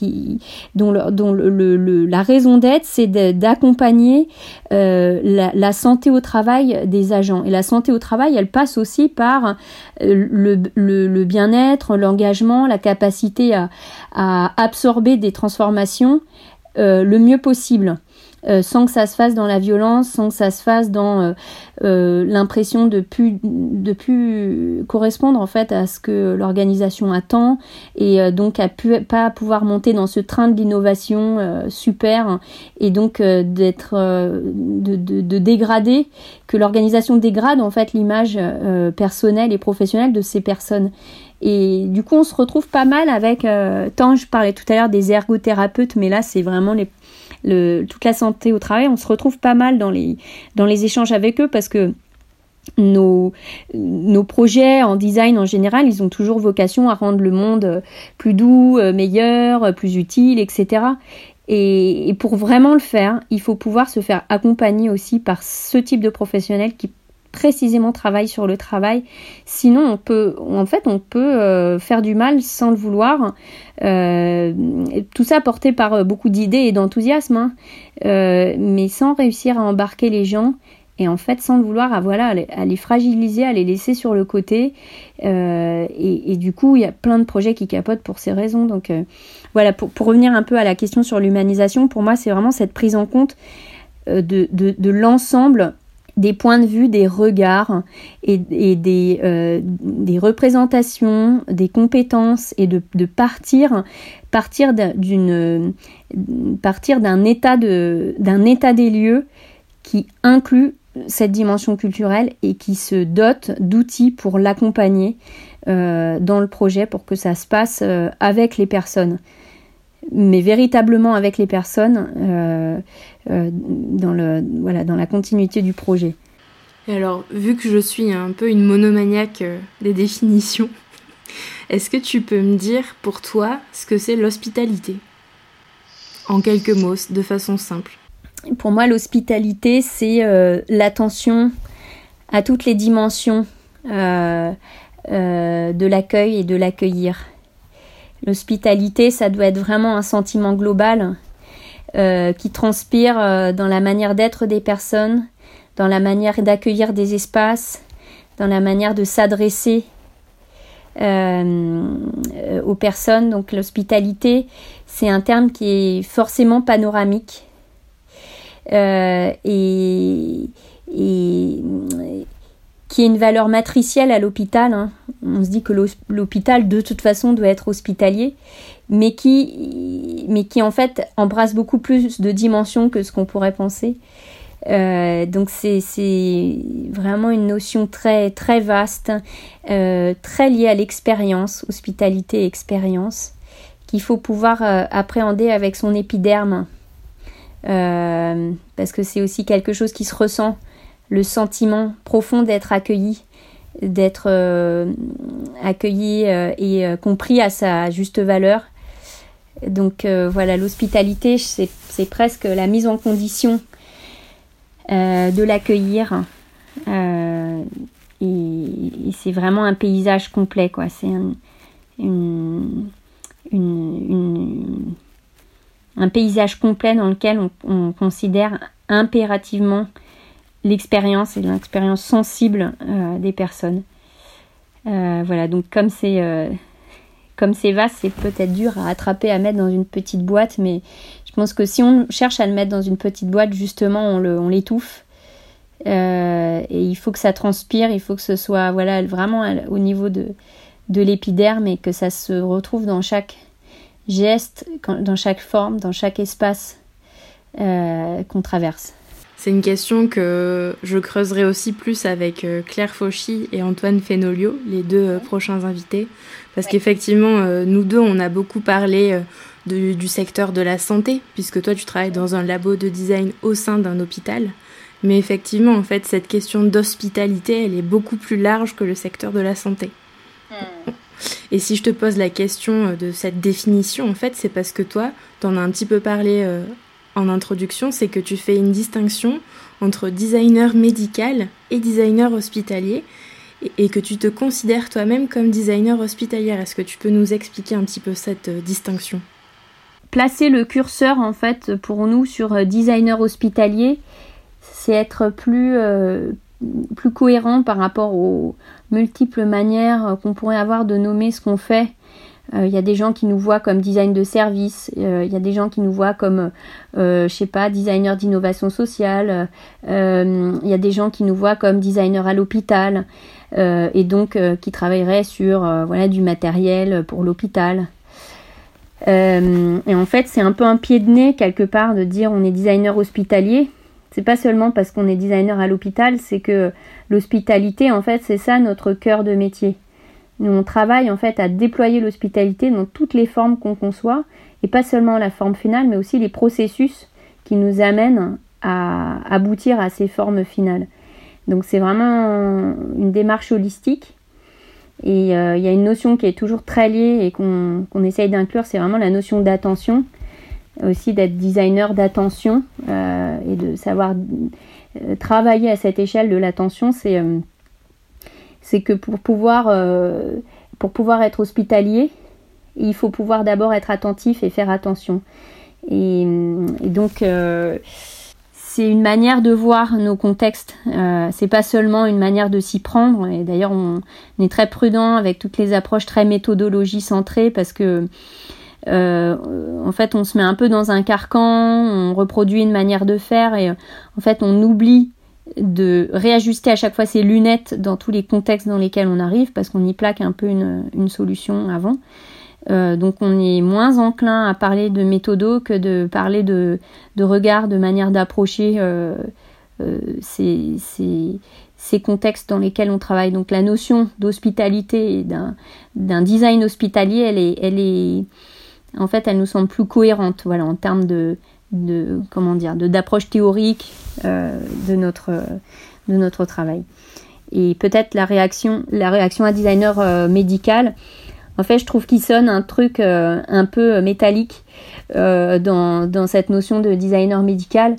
dont, la raison d'être c'est d'accompagner la, santé au travail des agents et la santé au travail elle passe aussi par le, bien-être, l'engagement, la capacité à absorber des transformations le mieux possible. Euh, sans que ça se fasse dans la violence, sans que ça se fasse dans euh, euh, l'impression de plus de plus correspondre en fait à ce que l'organisation attend et donc à pu, pas pouvoir monter dans ce train de l'innovation super et donc d'être de, de, de, dégrader que l'organisation dégrade en fait l'image personnelle et professionnelle de ces personnes. Et du coup, on se retrouve pas mal avec, tant je parlais tout à l'heure des ergothérapeutes, mais là, c'est vraiment les, toute la santé au travail, on se retrouve pas mal dans les, dans les échanges avec eux parce que nos, nos projets en design en général, ils ont toujours vocation à rendre le monde plus doux, euh, meilleur, plus utile, etc. Et, et, pour vraiment le faire, il faut pouvoir se faire accompagner aussi par ce type de professionnels qui précisément travaille sur le travail. Sinon, on peut, en fait, on peut euh, faire du mal sans le vouloir. Euh, tout ça porté par euh, beaucoup d'idées et d'enthousiasme, hein. mais sans réussir à embarquer les gens. Et en fait, sans le vouloir, à, voilà, à les fragiliser, à les laisser sur le côté. Et, du coup, il y a plein de projets qui capotent pour ces raisons. Donc voilà, pour, pour, revenir un peu à la question sur l'humanisation, pour moi, c'est vraiment cette prise en compte de, de l'ensemble des points de vue, des regards et, des, euh, des, représentations, des compétences et de, partir d'un état de d'un état des lieux qui inclut cette dimension culturelle et qui se dote d'outils pour l'accompagner euh, dans le projet pour que ça se passe euh, avec les personnes mais véritablement avec les personnes euh, euh, dans, le, voilà, dans la continuité du projet. Et alors, vu que je suis un peu une monomaniaque euh, des définitions, <laughs> est-ce que tu peux me dire pour toi ce que c'est l'hospitalité? En quelques mots, de façon simple. Pour moi, l'hospitalité, c'est l'attention à toutes les dimensions de l'accueil et de l'accueillir. L'hospitalité, ça doit être vraiment un sentiment global euh, qui transpire euh, dans la manière d'être des personnes, dans la manière d'accueillir des espaces, dans la manière de s'adresser euh, aux personnes. Donc l'hospitalité, c'est un terme qui est forcément panoramique. et, et, qui est une valeur matricielle à l'hôpital. Hein. On se dit que l'hôpital, de toute façon, doit être hospitalier, mais qui, mais qui en fait embrasse beaucoup plus de dimensions que ce qu'on pourrait penser. Euh, donc c'est vraiment une notion très très vaste, euh, très liée à l'expérience, hospitalité expérience, qu'il faut pouvoir euh, appréhender avec son épiderme, parce que c'est aussi quelque chose qui se ressent le sentiment profond d'être accueilli, d'être euh, accueilli euh, et euh, compris à sa juste valeur. Donc voilà, l'hospitalité, c'est presque la mise en condition de l'accueillir. et, c'est vraiment un paysage complet, quoi. C'est un, paysage complet dans lequel on considère impérativement l'expérience et l'expérience sensible euh, des personnes. Euh, voilà, donc comme c'est euh, c'est vaste, c'est peut-être dur à attraper, à mettre dans une petite boîte, mais je pense que si on cherche à le mettre dans une petite boîte, justement, on l'étouffe. Et il faut que ça transpire, il faut que ce soit voilà, vraiment au niveau de, de l'épiderme et que ça se retrouve dans chaque geste, dans chaque forme, dans chaque espace qu'on traverse. C'est une question que je creuserai aussi plus avec euh, Claire Fauchy et Antoine Fenolio, les deux prochains invités. Parce qu'effectivement, nous deux, on a beaucoup parlé du secteur de la santé, puisque toi, tu travailles dans un labo de design au sein d'un hôpital. Mais effectivement, en fait, cette question d'hospitalité, elle est beaucoup plus large que le secteur de la santé. Hmm. Et si je te pose la question de cette définition, en fait, c'est parce que toi, tu en as un petit peu parlé euh, en introduction, c'est que tu fais une distinction entre designer médical et designer hospitalier et, que tu te considères toi-même comme designer hospitalière. Est-ce que tu peux nous expliquer un petit peu cette euh, distinction? Placer le curseur, en fait, pour nous sur euh, designer hospitalier, c'est être euh, plus cohérent par rapport aux multiples manières qu'on pourrait avoir de nommer ce qu'on fait. Il euh, y a des gens qui nous voient comme design de service, il euh, y a des gens qui nous voient comme, je sais pas, designer d'innovation sociale, il y a des gens qui nous voient comme designer à l'hôpital, et donc qui travailleraient sur du matériel pour l'hôpital. et en fait, c'est un peu un pied de nez quelque part de dire on est designer hospitalier, c'est pas seulement parce qu'on est designer à l'hôpital, c'est que l'hospitalité, en fait, c'est ça notre cœur de métier. On travaille en fait à déployer l'hospitalité dans toutes les formes qu'on conçoit, et pas seulement la forme finale, mais aussi les processus qui nous amènent à aboutir à ces formes finales. Donc c'est vraiment une démarche holistique. Et euh, il y a une notion qui est toujours très liée et qu'on essaye d'inclure, c'est vraiment la notion d'attention aussi d'être designer d'attention euh, et de savoir euh, travailler à cette échelle de l'attention, c'est que pour pouvoir, pour pouvoir être hospitalier, il faut pouvoir d'abord être attentif et faire attention. Et, donc, c'est une manière de voir nos contextes. c'est pas seulement une manière de s'y prendre. Et d'ailleurs, on, est très prudent avec toutes les approches très méthodologie centrées parce que euh, en fait, on se met un peu dans un carcan, on reproduit une manière de faire et en fait, on oublie de réajuster à chaque fois ses lunettes dans tous les contextes dans lesquels on arrive parce qu'on y plaque un peu une, solution avant. Euh, donc on est moins enclin à parler de méthodo que de parler de, regard, de manière d'approcher euh, ces, ces, contextes dans lesquels on travaille. Donc la notion d'hospitalité et d'un design hospitalier, elle elle est, en fait, elle nous semble plus cohérente, voilà, en termes de, de comment dire, de d'approche théorique euh, de notre de notre travail. Et peut-être la réaction, la réaction à designer euh, médical. En fait, je trouve qu'il sonne un truc euh, un peu métallique dans, dans cette notion de designer médical.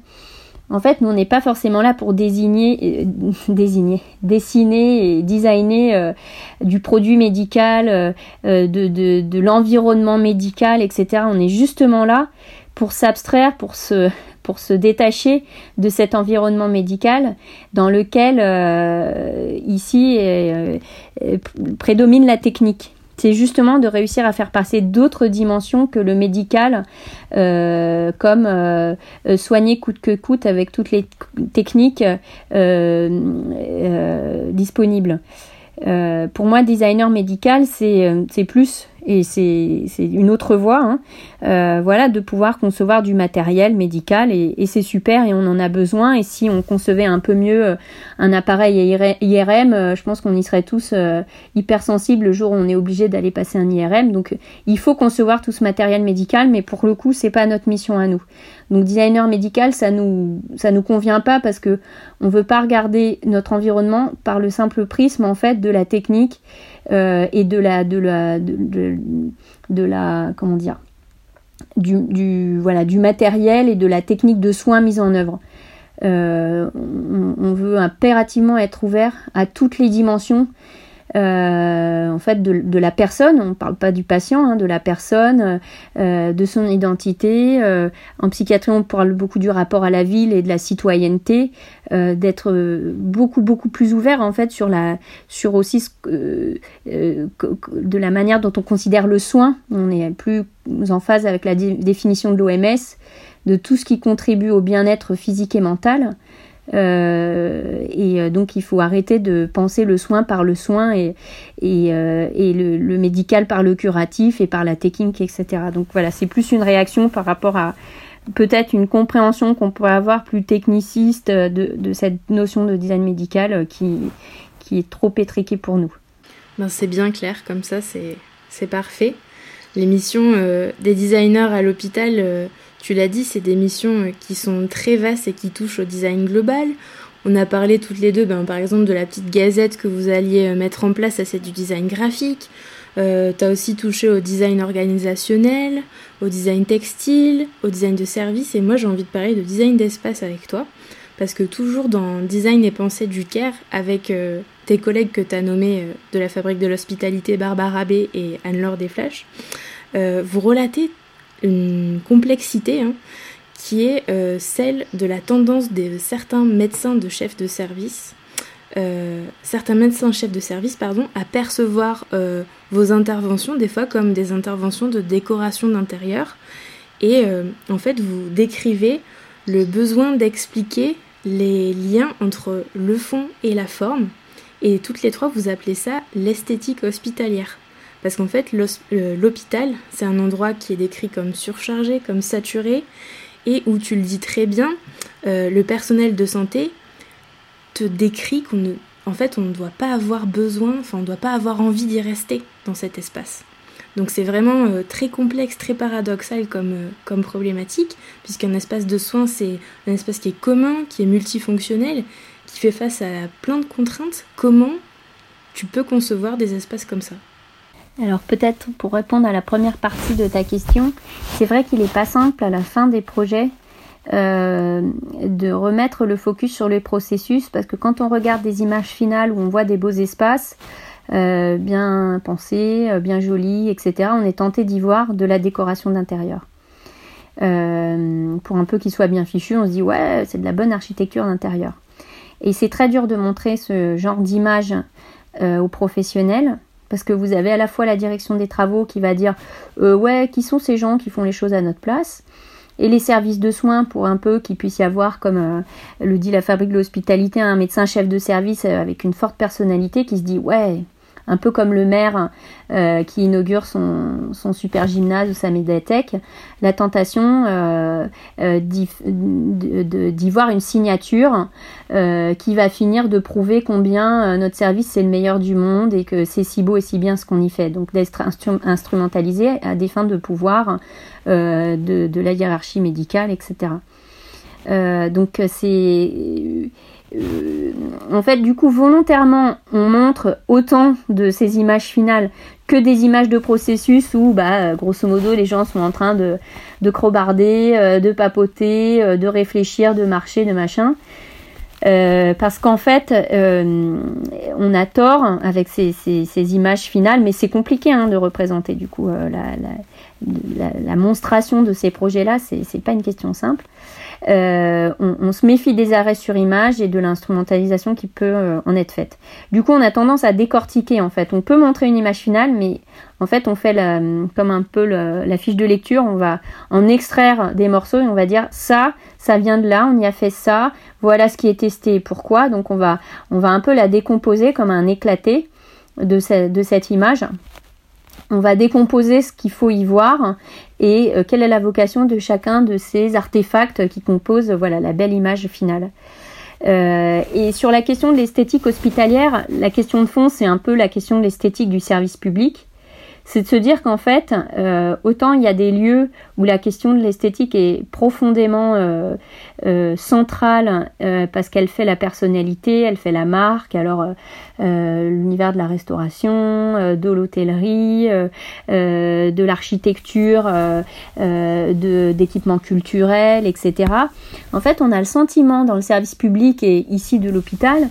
En fait, nous, on n'est pas forcément là pour désigner, <laughs> désigner, dessiner et designer du produit médical, euh, de, de, l'environnement médical, etc. On est justement là pour s'abstraire, pour se, pour se détacher de cet environnement médical dans lequel, ici, prédomine la technique c'est justement de réussir à faire passer d'autres dimensions que le médical, euh, comme euh, euh, soigner coûte que coûte avec toutes les techniques disponibles. pour moi, designer médical, c'est plus et c'est une autre voie, hein. euh, voilà, de pouvoir concevoir du matériel médical et, c'est super et on en a besoin. Et si on concevait un peu mieux euh, un appareil IRM, euh, je pense qu'on y serait tous hypersensibles le jour où on est obligé d'aller passer un IRM. Donc il faut concevoir tout ce matériel médical, mais pour le coup, c'est pas notre mission à nous. Donc designer médical, ça nous ça nous convient pas parce que on veut pas regarder notre environnement par le simple prisme en fait de la technique euh, et de la de la comment dire du, voilà du matériel et de la technique de soins mise en œuvre. Euh, on, veut impérativement être ouvert à toutes les dimensions euh, en fait de, la personne, on ne parle pas du patient, hein, de la personne, euh, de son identité. Euh, en psychiatrie, on parle beaucoup du rapport à la ville et de la citoyenneté, d'être beaucoup beaucoup plus ouvert en fait sur la sur aussi de la manière dont on considère le soin. On est plus en phase avec la définition de l'OMS de tout ce qui contribue au bien-être physique et mental. Euh, et euh, donc il faut arrêter de penser le soin par le soin et, et, euh, et le, médical par le curatif et par la technique, etc. Donc voilà, c'est plus une réaction par rapport à peut-être une compréhension qu'on pourrait avoir plus techniciste de, cette notion de design médical qui, qui est trop étriquée pour nous. Ben, c'est bien clair, comme ça c'est parfait. Les missions des designers à l'hôpital tu l'as dit, c'est des missions euh, qui sont très vastes et qui touchent au design global. On a parlé toutes les deux, ben, par exemple, de la petite gazette que vous alliez euh, mettre en place, ça c'est du design graphique. Euh, tu as aussi touché au design organisationnel, au design textile, au design de service. Et moi, j'ai envie de parler de design d'espace avec toi. Parce que toujours dans Design et Pensée du Caire, avec tes collègues que tu as nommés de la fabrique de l'hospitalité, Barbara B et Anne-Laure Desflèches, vous relatez une complexité hein, qui est euh, celle de la tendance de certains médecins de chefs de service, euh, certains médecins chefs de service, pardon, à percevoir euh, vos interventions des fois comme des interventions de décoration d'intérieur. Et en fait, vous décrivez le besoin d'expliquer les liens entre le fond et la forme. Et toutes les trois, vous appelez ça l'esthétique hospitalière. Parce qu'en fait, l'hôpital, c'est un endroit qui est décrit comme surchargé, comme saturé, et où tu le dis très bien, euh, le personnel de santé te décrit qu'on ne, fait, on ne doit pas avoir besoin, enfin, on ne doit pas avoir envie d'y rester dans cet espace. Donc c'est vraiment euh, très complexe, très paradoxal comme, euh, comme problématique, puisqu'un espace de soins, c'est un espace qui est commun, qui est multifonctionnel, qui fait face à plein de contraintes. Comment tu peux concevoir des espaces comme ça? Alors peut-être pour répondre à la première partie de ta question, c'est vrai qu'il n'est pas simple à la fin des projets euh, de remettre le focus sur les processus parce que quand on regarde des images finales où on voit des beaux espaces euh, bien pensés, euh, bien jolis, etc., on est tenté d'y voir de la décoration d'intérieur. pour un peu qu'il soit bien fichu, on se dit ouais, c'est de la bonne architecture d'intérieur. Et c'est très dur de montrer ce genre d'image aux professionnels parce que vous avez à la fois la direction des travaux qui va dire euh, ouais, qui sont ces gens qui font les choses à notre place et les services de soins pour un peu qu'il puisse y avoir, comme euh, le dit la fabrique de l'hospitalité, un médecin chef de service euh, avec une forte personnalité qui se dit ouais, un peu comme le maire euh, qui inaugure son, super gymnase ou sa médiathèque, la tentation euh, euh d'y voir une signature qui va finir de prouver combien notre service c'est le meilleur du monde et que c'est si beau et si bien ce qu'on y fait. Donc d'être instrumentalisé à des fins de pouvoir de, de, la hiérarchie médicale, etc. donc c'est en fait, du coup, volontairement, on montre autant de ces images finales que des images de processus où, bah, grosso modo, les gens sont en train de, de crobarder, euh, de papoter, euh, de réfléchir, de marcher, de machin. parce qu'en fait, on a tort avec ces, images finales, mais c'est compliqué hein, de représenter du coup la, la, la, monstration de ces projets-là, c'est pas une question simple. Euh, on, se méfie des arrêts sur image et de l'instrumentalisation qui peut euh, en être faite. Du coup, on a tendance à décortiquer en fait. On peut montrer une image finale, mais en fait, on fait comme un peu la fiche de lecture. On va en extraire des morceaux et on va dire ça, ça vient de là, on y a fait ça. Voilà ce qui est testé et pourquoi. Donc, on va, on va un peu la décomposer comme un éclaté de, de cette image on va décomposer ce qu'il faut y voir et euh, quelle est la vocation de chacun de ces artefacts qui composent voilà, la belle image finale. Euh, et sur la question de l'esthétique hospitalière, la question de fond, c'est un peu la question de l'esthétique du service public c'est de se dire qu'en fait, euh, autant il y a des lieux où la question de l'esthétique est profondément euh, euh, centrale parce qu'elle fait la personnalité, elle fait la marque, alors l'univers de la restauration, de l'hôtellerie, de l'architecture, d'équipements culturels, etc. En fait, on a le sentiment dans le service public et ici de l'hôpital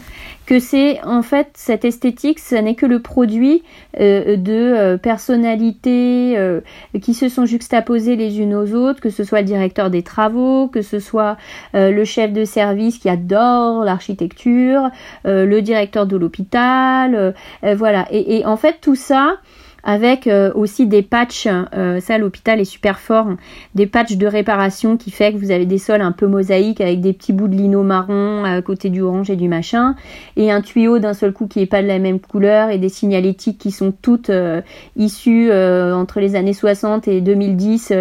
que c'est en fait cette esthétique, ça n'est que le produit euh, de euh, personnalités euh, qui se sont juxtaposées les unes aux autres, que ce soit le directeur des travaux, que ce soit le chef de service qui adore l'architecture, le directeur de l'hôpital, voilà. et, en fait tout ça, avec euh, aussi des patchs, euh, ça l'hôpital est super fort, des patchs de réparation qui fait que vous avez des sols un peu mosaïques avec des petits bouts de lino marron à côté du orange et du machin, et un tuyau d'un seul coup qui est pas de la même couleur et des signalétiques qui sont toutes euh, issues entre les années 60 et 2010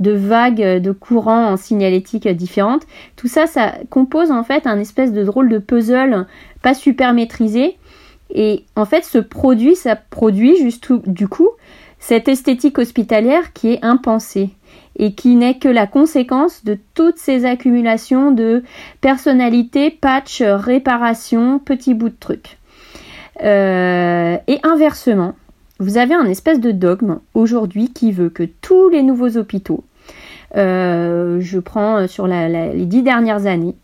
de vagues de courants en signalétique différentes. Tout ça, ça compose en fait un espèce de drôle de puzzle pas super maîtrisé et en fait, ce produit, ça produit juste du coup cette esthétique hospitalière qui est impensée et qui n'est que la conséquence de toutes ces accumulations de personnalités, patch, réparation, petits bouts de trucs. Euh, et inversement, vous avez un espèce de dogme aujourd'hui qui veut que tous les nouveaux hôpitaux, euh, je prends sur les dix dernières années,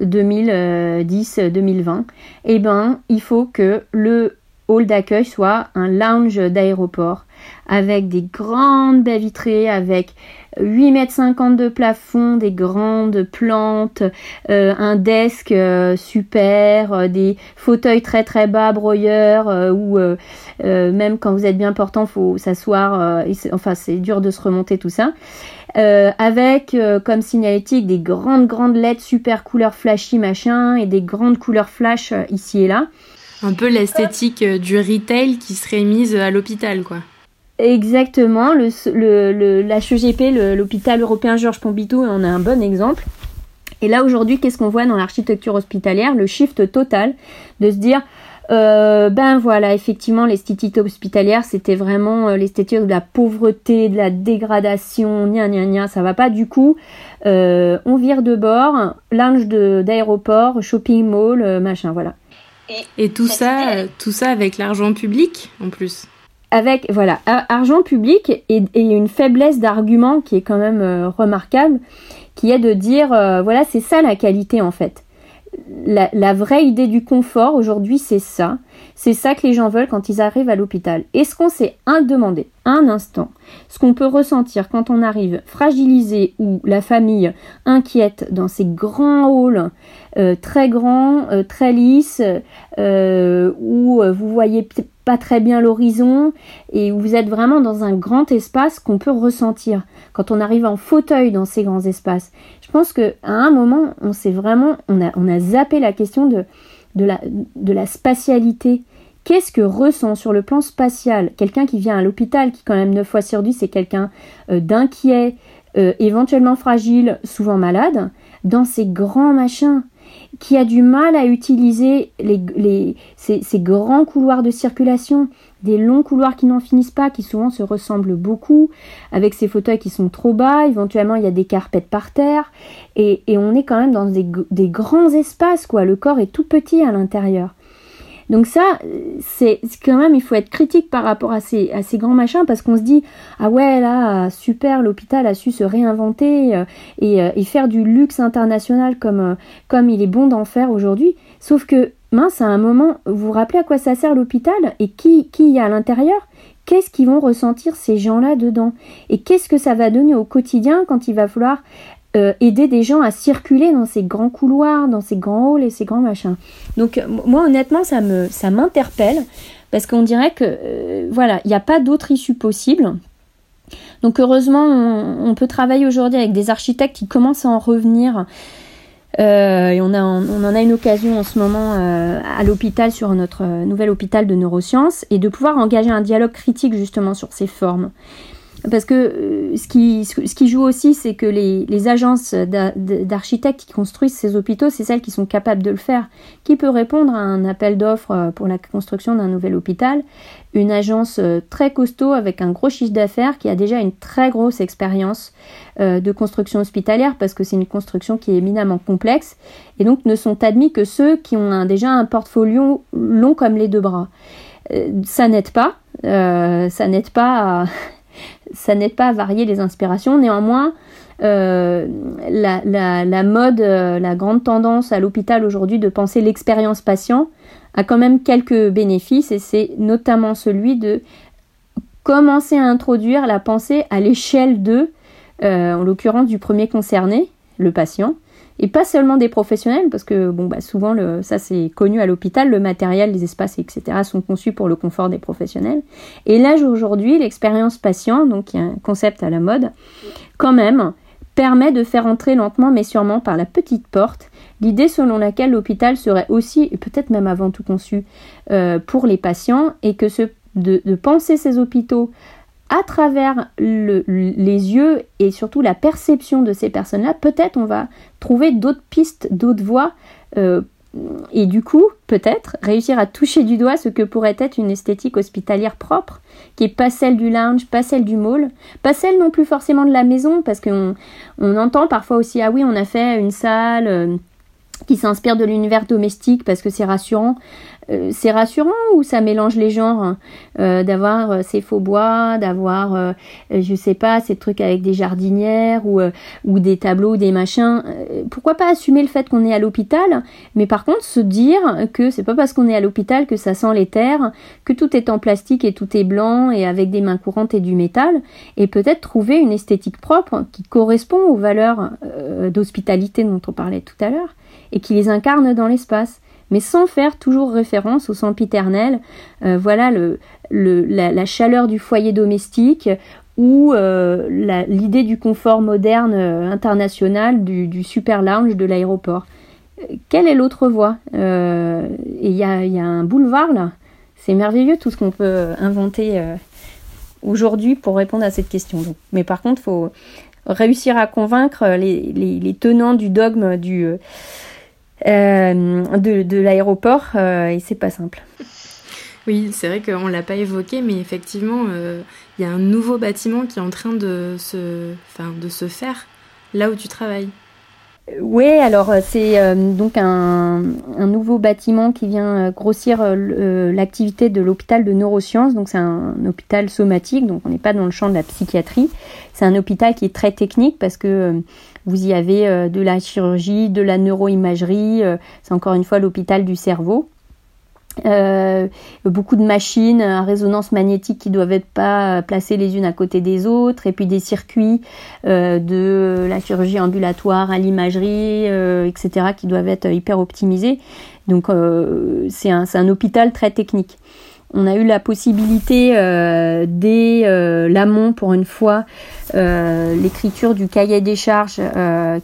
2010-2020, eh ben, il faut que le hall d'accueil soit un lounge d'aéroport avec des grandes baies vitrées, avec 8 mètres 50 de plafond, des grandes plantes, euh, un desk euh, super, euh, des fauteuils très très bas broyeurs ou même quand vous êtes bien portant, faut s'asseoir. enfin, c'est dur de se remonter tout ça. avec comme signalétique des grandes grandes LED super couleurs flashy machin et des grandes couleurs flash ici et là. Un peu l'esthétique du retail qui serait mise à l'hôpital quoi. Exactement, le, le, l'HEGP, l'hôpital européen Georges Pompidou, en a un bon exemple. Et là aujourd'hui, qu'est-ce qu'on voit dans l'architecture hospitalière? Le shift total de se dire, euh, ben voilà, effectivement, l'esthétique hospitalière, c'était vraiment euh, l'esthétique de la pauvreté, de la dégradation, nia nia nia, ça va pas du coup. Euh, on vire de bord, linge d'aéroport, shopping mall, machin, voilà. Et, et tout ça, tout ça avec l'argent public en plus? Avec voilà argent public et, une faiblesse d'argument qui est quand même euh, remarquable, qui est de dire euh, voilà c'est ça la qualité en fait. La, vraie idée du confort aujourd'hui c'est ça, c'est ça que les gens veulent quand ils arrivent à l'hôpital. Est-ce qu'on s'est un demandé un instant ce qu'on peut ressentir quand on arrive fragilisé ou la famille inquiète dans ces grands halls euh, très grands, très lisses, où vous voyez pas très bien l'horizon et où vous êtes vraiment dans un grand espace qu'on peut ressentir quand on arrive en fauteuil dans ces grands espaces. Je pense que à un moment, on s'est vraiment, on a, on a zappé la question de, de, la, de la spatialité. Qu'est-ce que ressent sur le plan spatial quelqu'un qui vient à l'hôpital, qui quand même 9 fois sur 10 c'est quelqu'un euh, d'inquiet, euh, éventuellement fragile, souvent malade, dans ces grands machins? Qui a du mal à utiliser les, ces, grands couloirs de circulation, des longs couloirs qui n'en finissent pas, qui souvent se ressemblent beaucoup, avec ces fauteuils qui sont trop bas, éventuellement il y a des carpettes par terre, et, on est quand même dans des, des grands espaces, quoi. Le corps est tout petit à l'intérieur. Donc ça, c'est quand même, il faut être critique par rapport à ces, grands machins parce qu'on se dit, ah ouais, là, super, l'hôpital a su se réinventer euh, euh, et, faire du luxe international comme, euh, comme il est bon d'en faire aujourd'hui. Sauf que, mince, à un moment, vous vous rappelez à quoi ça sert l'hôpital et qui, qui y a à l'intérieur? Qu'est-ce qu'ils vont ressentir ces gens-là dedans? Et qu'est-ce que ça va donner au quotidien quand il va falloir euh, aider des gens à circuler dans ces grands couloirs, dans ces grands halls et ces grands machins. Donc moi honnêtement ça me ça m'interpelle parce qu'on dirait que euh, voilà il n'y a pas d'autre issue possible. Donc heureusement on, peut travailler aujourd'hui avec des architectes qui commencent à en revenir. Euh, et on, a, on en a une occasion en ce moment à l'hôpital sur notre nouvel hôpital de neurosciences et de pouvoir engager un dialogue critique justement sur ces formes. Parce que euh, ce qui, ce qui joue aussi, c'est que les, les agences d'architectes qui construisent ces hôpitaux, c'est celles qui sont capables de le faire. Qui peut répondre à un appel d'offres euh, pour la construction d'un nouvel hôpital? Une agence euh, très costaud avec un gros chiffre d'affaires qui a déjà une très grosse expérience de construction hospitalière parce que c'est une construction qui est éminemment complexe et donc ne sont admis que ceux qui ont déjà un portfolio long comme les deux bras. ça n'aide pas, ça n'aide pas à ça n'aide pas à varier les inspirations. Néanmoins, la, la, mode, la grande tendance à l'hôpital aujourd'hui de penser l'expérience patient a quand même quelques bénéfices et c'est notamment celui de commencer à introduire la pensée à l'échelle de, en l'occurrence du premier concerné, le patient, et pas seulement des professionnels, parce que bon, bah, souvent, le, ça c'est connu à l'hôpital, le matériel, les espaces, etc. sont conçus pour le confort des professionnels. Et là, aujourd'hui, l'expérience patient, donc qui est un concept à la mode, quand même, permet de faire entrer lentement mais sûrement par la petite porte l'idée selon laquelle l'hôpital serait aussi, et peut-être même avant tout conçu, euh, pour les patients, et que de penser ces hôpitaux à travers les yeux et surtout la perception de ces personnes-là, peut-être on va trouver d'autres pistes, d'autres voies, euh, et du coup, peut-être réussir à toucher du doigt ce que pourrait être une esthétique hospitalière propre, qui est pas celle du lounge, pas celle du mall, pas celle non plus forcément de la maison, parce qu'on on entend parfois aussi, ah oui, on a fait une salle. Euh, qui s'inspire de l'univers domestique parce que c'est rassurant. Euh, c'est rassurant ou ça mélange les genres hein, euh, d'avoir euh, ces faux bois, d'avoir je sais pas ces trucs avec des jardinières ou ou des tableaux, des machins. pourquoi pas assumer le fait qu'on est à l'hôpital, mais par contre se dire que c'est pas parce qu'on est à l'hôpital que ça sent les terres, que tout est en plastique et tout est blanc et avec des mains courantes et du métal, et peut-être trouver une esthétique propre qui correspond aux valeurs d'hospitalité dont on parlait tout à l'heure et qui les incarne dans l'espace mais sans faire toujours référence au sempiternel. Euh, voilà le, la, chaleur du foyer domestique ou euh, l'idée du confort moderne euh, international du, super lounge de l'aéroport. Quelle est l'autre voie? Et il y a, un boulevard là. C'est merveilleux tout ce qu'on peut inventer aujourd'hui pour répondre à cette question. Mais par contre, il faut réussir à convaincre les tenants du dogme du euh, de, l'aéroport euh, et c'est pas simple. Oui, c'est vrai qu'on ne l'a pas évoqué, mais effectivement, euh, il y a un nouveau bâtiment qui est en train de se, de se faire là où tu travailles. Oui, alors c'est donc un, un, nouveau bâtiment qui vient grossir l'activité de l'hôpital de neurosciences. Donc c'est un, hôpital somatique, donc on n'est pas dans le champ de la psychiatrie. C'est un hôpital qui est très technique parce que vous y avez euh, de la chirurgie, de la neuroimagerie, euh, c'est encore une fois l'hôpital du cerveau. Euh, beaucoup de machines à résonance magnétique qui doivent être pas placées les unes à côté des autres, et puis des circuits de la chirurgie ambulatoire à l'imagerie, etc., qui doivent être hyper optimisés. Donc c'est un, un, hôpital très technique. On a eu la possibilité euh, dès euh, l'amont pour une fois euh, l'écriture du cahier des charges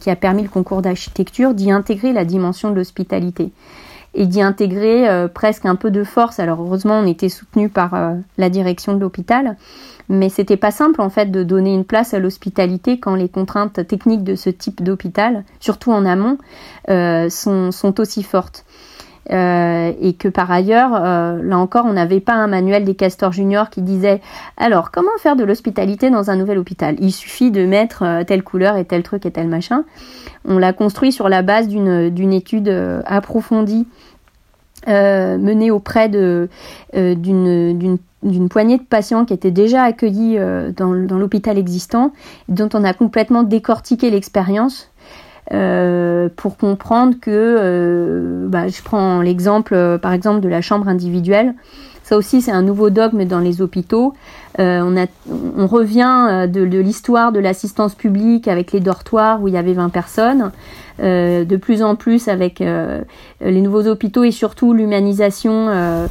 qui a permis le concours d'architecture d'y intégrer la dimension de l'hospitalité et d'y intégrer presque un peu de force. Alors heureusement on était soutenu par la direction de l'hôpital, mais c'était pas simple en fait de donner une place à l'hospitalité quand les contraintes techniques de ce type d'hôpital, surtout en amont, sont, sont aussi fortes. Euh, et que par ailleurs, euh, là encore, on n'avait pas un manuel des castors juniors qui disait alors comment faire de l'hospitalité dans un nouvel hôpital? Il suffit de mettre euh, telle couleur et tel truc et tel machin. On l'a construit sur la base d'une étude approfondie menée auprès d'une d'une poignée de patients qui étaient déjà accueillis dans, dans l'hôpital existant, dont on a complètement décortiqué l'expérience euh, pour comprendre que, euh, bah, je prends l'exemple euh, par exemple de la chambre individuelle. Ça aussi, c'est un nouveau dogme dans les hôpitaux. on, a, on revient de, de l'histoire de l'assistance publique avec les dortoirs où il y avait 20 personnes. de plus en plus avec les nouveaux hôpitaux et surtout l'humanisation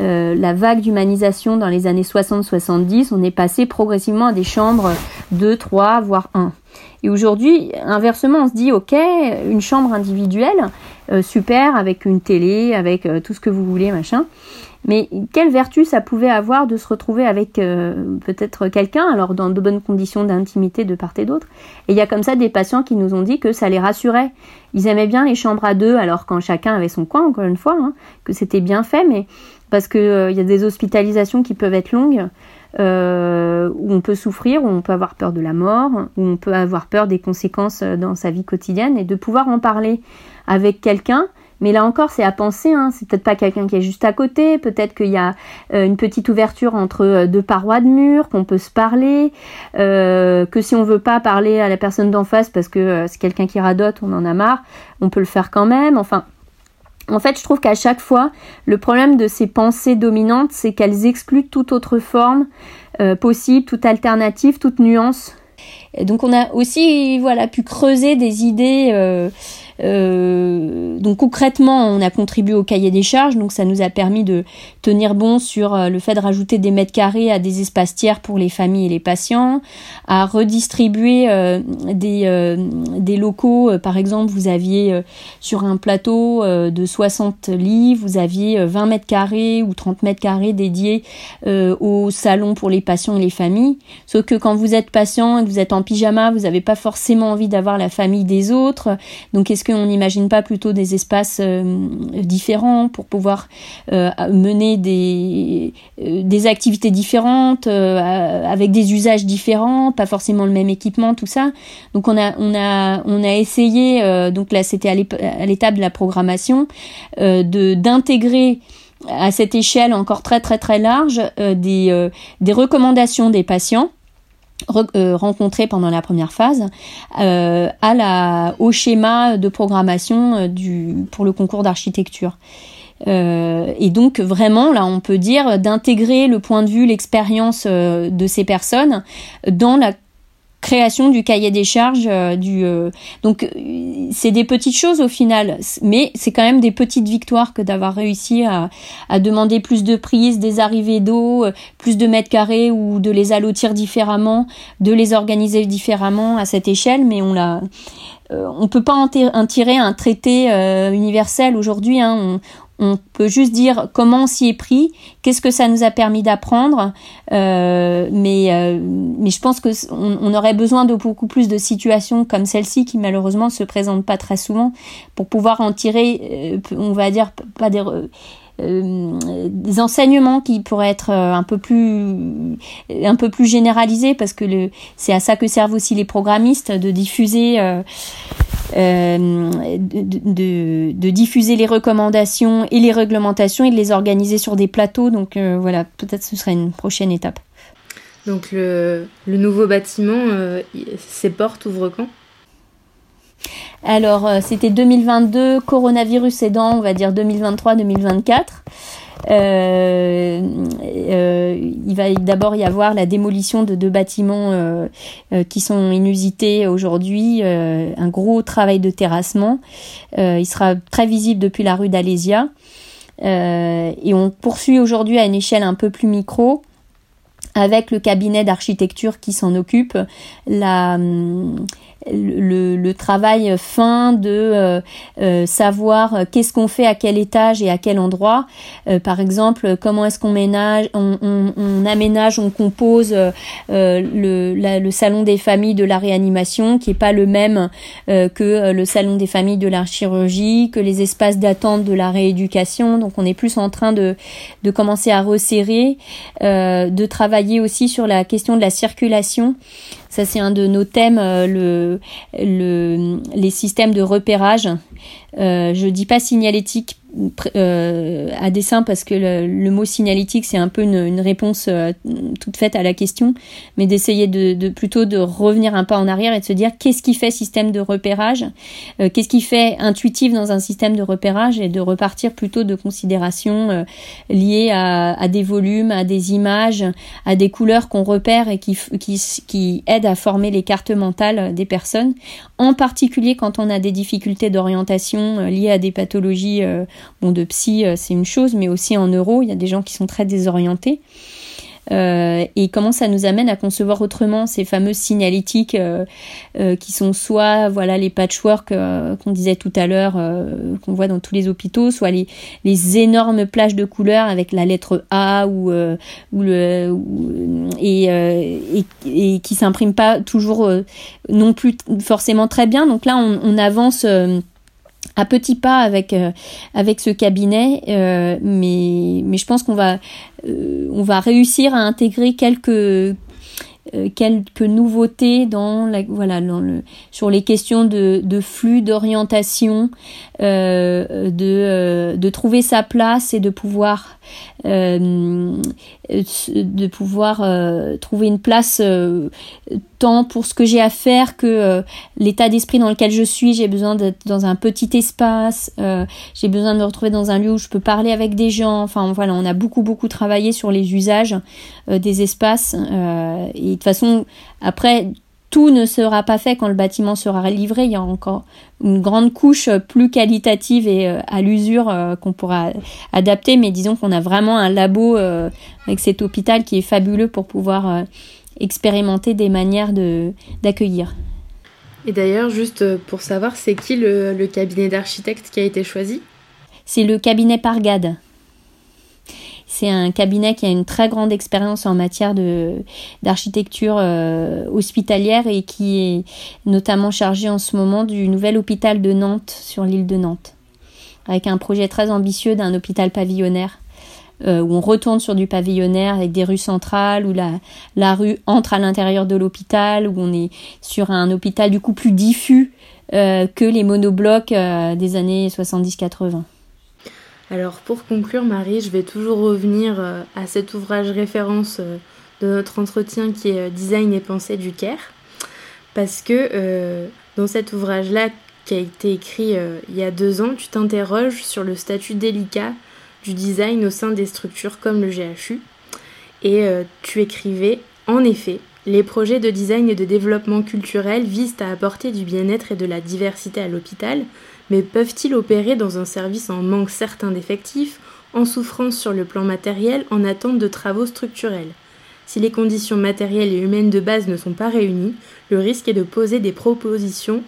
euh, la vague d'humanisation dans les années 60-70, on est passé progressivement à des chambres 2, 3, voire 1. Et aujourd'hui, inversement, on se dit, ok, une chambre individuelle, euh, super, avec une télé, avec euh, tout ce que vous voulez, machin. Mais quelle vertu ça pouvait avoir de se retrouver avec peut-être quelqu'un, alors dans de bonnes conditions d'intimité de part et d'autre? Et il y a comme ça des patients qui nous ont dit que ça les rassurait. Ils aimaient bien les chambres à deux, alors quand chacun avait son coin, encore une fois, hein, que c'était bien fait, mais parce qu'il euh, y a des hospitalisations qui peuvent être longues, euh, où on peut souffrir, où on peut avoir peur de la mort, où on peut avoir peur des conséquences euh, dans sa vie quotidienne, et de pouvoir en parler avec quelqu'un Mais là encore, c'est à penser. Hein. C'est peut-être pas quelqu'un qui est juste à côté. Peut-être qu'il y a euh, une petite ouverture entre euh, deux parois de mur, qu'on peut se parler. Euh, que si on veut pas parler à la personne d'en face parce que c'est quelqu'un qui radote, on en a marre, on peut le faire quand même. Enfin, en fait, je trouve qu'à chaque fois, le problème de ces pensées dominantes, c'est qu'elles excluent toute autre forme possible, toute alternative, toute nuance. Et donc, on a aussi, voilà, pu creuser des idées. Euh, donc concrètement, on a contribué au cahier des charges, donc ça nous a permis de tenir bon sur euh, le fait de rajouter des mètres carrés à des espaces tiers pour les familles et les patients, à redistribuer euh, des, des locaux. Par exemple, vous aviez sur un plateau de 60 lits, vous aviez 20 mètres carrés ou 30 mètres carrés dédiés au salon pour les patients et les familles. Sauf que quand vous êtes patient et que vous êtes en pyjama, vous n'avez pas forcément envie d'avoir la famille des autres. Donc est-ce qu'on n'imagine pas plutôt des espaces euh, différents pour pouvoir euh, mener des, euh, des activités différentes avec des usages différents, pas forcément le même équipement, tout ça. Donc on a on a on a essayé donc là c'était à l'étape de la programmation d'intégrer à cette échelle encore très très très large des, recommandations des patients rencontrés pendant la première phase euh, à la, au schéma de programmation euh, du, pour le concours d'architecture. et donc vraiment là on peut dire d'intégrer le point de vue, l'expérience de ces personnes dans la création du cahier des charges euh, du euh, donc euh, c'est des petites choses au final mais c'est quand même des petites victoires que d'avoir réussi à, à, demander plus de prises des arrivées d'eau plus de mètres carrés ou de les allotir différemment de les organiser différemment à cette échelle mais on l'a on peut pas en, tirer un traité universel aujourd'hui hein. On peut juste dire comment on s'y est pris, qu'est-ce que ça nous a permis d'apprendre, euh, mais, euh, mais je pense que on, aurait besoin de beaucoup plus de situations comme celle-ci qui malheureusement se présentent pas très souvent pour pouvoir en tirer, euh, on va dire pas des des enseignements qui pourraient être euh, un peu plus un peu plus généralisés parce que c'est à ça que servent aussi les programmistes de diffuser euh, de, diffuser les recommandations et les réglementations et de les organiser sur des plateaux. Donc voilà peut-être ce serait une prochaine étape. Donc le nouveau bâtiment ses portes ouvrent quand? Alors, euh, c'était 2022, coronavirus aidant, on va dire 2023-2024. Euh, euh, il va d'abord y avoir la démolition de deux bâtiments qui sont inusités aujourd'hui, un gros travail de terrassement. il sera très visible depuis la rue d'Alésia. et on poursuit aujourd'hui à une échelle un peu plus micro avec le cabinet d'architecture qui s'en occupe, hum, le, travail fin de euh, euh, savoir qu'est-ce qu'on fait à quel étage et à quel endroit. Euh, par exemple, comment est-ce qu'on ménage, on, aménage, on compose le, le, salon des familles de la réanimation, qui est pas le même que le salon des familles de la chirurgie, que les espaces d'attente de la rééducation. Donc, on est plus en train de, de commencer à resserrer, de travailler aussi sur la question de la circulation. Ça, c'est un de nos thèmes, le, le, les systèmes de repérage. Euh, je dis pas signalétique euh, à dessein parce que le, mot signalétique c'est un peu une, réponse euh, toute faite à la question, mais d'essayer de, plutôt de revenir un pas en arrière et de se dire qu'est-ce qui fait système de repérage, euh, qu'est-ce qui fait intuitif dans un système de repérage et de repartir plutôt de considérations liées à, des volumes, à des images, à des couleurs qu'on repère et qui, qui, qui aident à former les cartes mentales des personnes, en particulier quand on a des difficultés d'orientation liées à des pathologies Bon, de psy, euh, c'est une chose, mais aussi en neuro, il y a des gens qui sont très désorientés. Euh, et comment ça nous amène à concevoir autrement ces fameuses signalétiques euh, qui sont soit voilà les patchwork qu'on disait tout à l'heure qu'on voit dans tous les hôpitaux soit les, les énormes plages de couleurs avec la lettre A ou, ou le et, et, et, qui s'impriment pas toujours non plus forcément très bien. Donc là on avance à petits pas avec euh, avec ce cabinet, euh, mais mais je pense qu'on va euh, on va réussir à intégrer quelques quelques nouveautés dans la, voilà dans le, sur les questions de, de flux d'orientation de, de trouver sa place et de pouvoir de pouvoir trouver une place tant pour ce que j'ai à faire que l'état d'esprit dans lequel je suis. J'ai besoin d'être dans un petit espace j'ai besoin de me retrouver dans un lieu où je peux parler avec des gens. Enfin voilà on a beaucoup beaucoup travaillé sur les usages des espaces et de toute façon, après, tout ne sera pas fait quand le bâtiment sera livré. Il y a encore une grande couche plus qualitative et euh, à l'usure euh, qu'on pourra adapter. Mais disons qu'on a vraiment un labo euh, avec cet hôpital qui est fabuleux pour pouvoir expérimenter des manières d'accueillir. Et d'ailleurs, juste pour savoir, c'est qui le, le cabinet d'architecte qui a été choisi? C'est le cabinet Pargade. C'est un cabinet qui a une très grande expérience en matière d'architecture euh, hospitalière et qui est notamment chargé en ce moment du nouvel hôpital de Nantes sur l'île de Nantes, avec un projet très ambitieux d'un hôpital pavillonnaire. Euh, où on retourne sur du pavillonnaire avec des rues centrales, où la, la rue entre à l'intérieur de l'hôpital, où on est sur un hôpital du coup plus diffus euh, que les monoblocs des années 70-80. Alors pour conclure Marie, je vais toujours revenir euh, à cet ouvrage référence euh, de notre entretien qui est euh, Design et pensée du Caire. Parce que dans cet ouvrage-là qui a été écrit il y a deux ans, tu t'interroges sur le statut délicat du design au sein des structures comme le GHU. Et tu écrivais, en effet, les projets de design et de développement culturel visent à apporter du bien-être et de la diversité à l'hôpital, mais peuvent-ils opérer dans un service en manque certain d'effectifs, en souffrance sur le plan matériel, en attente de travaux structurels? Si les conditions matérielles et humaines de base ne sont pas réunies, le risque est de poser des propositions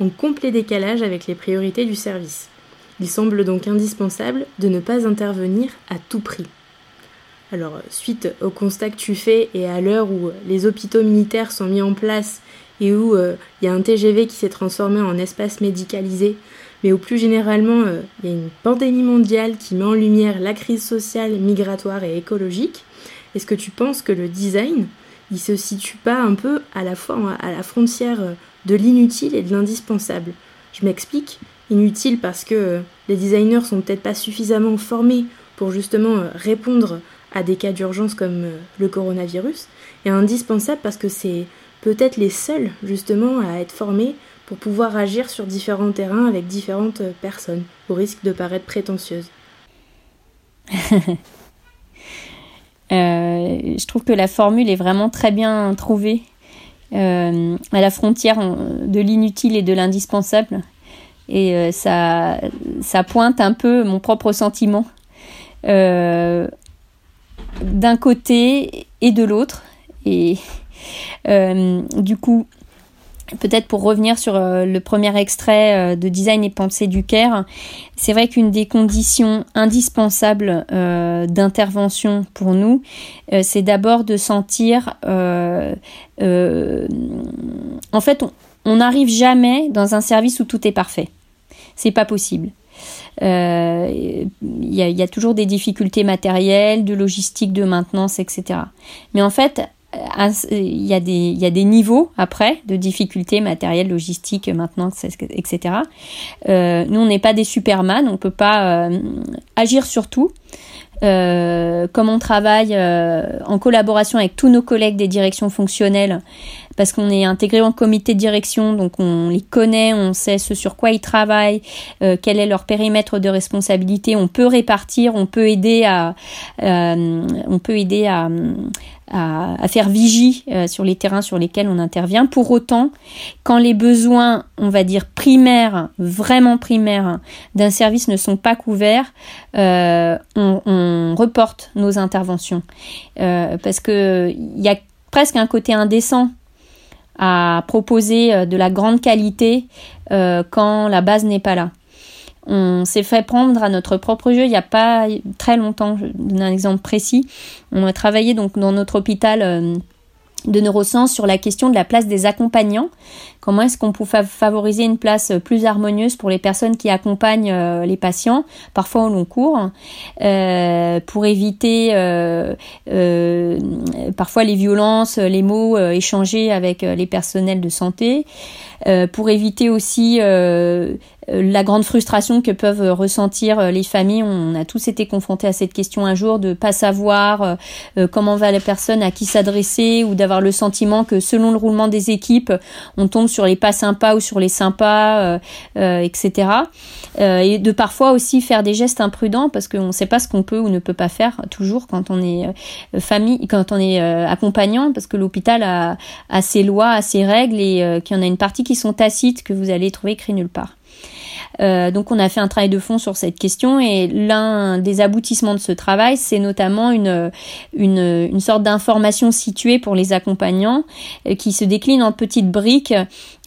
en complet décalage avec les priorités du service. Il semble donc indispensable de ne pas intervenir à tout prix. Alors, suite au constat que tu fais et à l'heure où les hôpitaux militaires sont mis en place et où euh, il y a un TGV qui s'est transformé en espace médicalisé mais au plus généralement, euh, il y a une pandémie mondiale qui met en lumière la crise sociale, migratoire et écologique. Est-ce que tu penses que le design, il se situe pas un peu à la fois à la frontière euh, de l'inutile et de l'indispensable? Je m'explique. Inutile parce que euh, les designers sont peut-être pas suffisamment formés pour justement répondre à des cas d'urgence comme le coronavirus, et indispensable parce que c'est peut-être les seuls justement à être formés pour pouvoir agir sur différents terrains avec différentes personnes, au risque de paraître prétentieuse. <laughs> Euh, je trouve que la formule est vraiment très bien trouvée euh, à la frontière de l'inutile et de l'indispensable. Et euh, ça, ça pointe un peu mon propre sentiment d'un côté et de l'autre. Et du coup, Peut-être pour revenir sur euh, le premier extrait euh, de Design et pensée du Caire, c'est vrai qu'une des conditions indispensables euh, d'intervention pour nous, c'est d'abord de sentir, en fait, on n'arrive jamais dans un service où tout est parfait. C'est pas possible. Il y, y, a toujours des difficultés matérielles, de logistique, de maintenance, etc. Mais en fait, il y, a des, il y a des niveaux après de difficultés matérielles, logistiques, maintenance, etc. Euh, nous, on n'est pas des Superman, on ne peut pas euh, agir sur tout. Euh, comme on travaille en collaboration avec tous nos collègues des directions fonctionnelles, parce qu'on est intégré en comité de direction, donc on les connaît, on sait ce sur quoi ils travaillent, quel est leur périmètre de responsabilité, on peut répartir, on peut aider à, on peut aider à, faire vigie euh, sur les terrains sur lesquels on intervient. Pour autant, quand les besoins, on va dire primaires, vraiment primaires, d'un service ne sont pas couverts, euh, on, reporte nos interventions euh, parce que il y a presque un côté indécent à proposer de la grande qualité quand la base n'est pas là. On s'est fait prendre à notre propre jeu il n'y a pas très longtemps. Je donne un exemple précis. On a travaillé donc dans notre hôpital euh, de neurosciences sur la question de la place des accompagnants. Comment est-ce qu'on peut favoriser une place plus harmonieuse pour les personnes qui accompagnent les patients, parfois au long cours, pour éviter parfois les violences, les mots échangés avec les personnels de santé, pour éviter aussi euh, la grande frustration que peuvent ressentir euh, les familles. On a tous été confrontés à cette question un jour de pas savoir euh, comment va la personne, à qui s'adresser, ou d'avoir le sentiment que selon le roulement des équipes, on tombe sur les pas sympas ou sur les sympas, etc. et de parfois aussi faire des gestes imprudents parce qu'on ne sait pas ce qu'on peut ou ne peut pas faire toujours quand on est famille, quand on est accompagnant, parce que l'hôpital a, a, ses lois, a ses règles et qu'il y en a une partie qui sont tacites que vous allez trouver écrit nulle part. Euh, donc on a fait un travail de fond sur cette question et l'un des aboutissements de ce travail, c'est notamment une, une, sorte d'information située pour les accompagnants euh, qui se décline en petites briques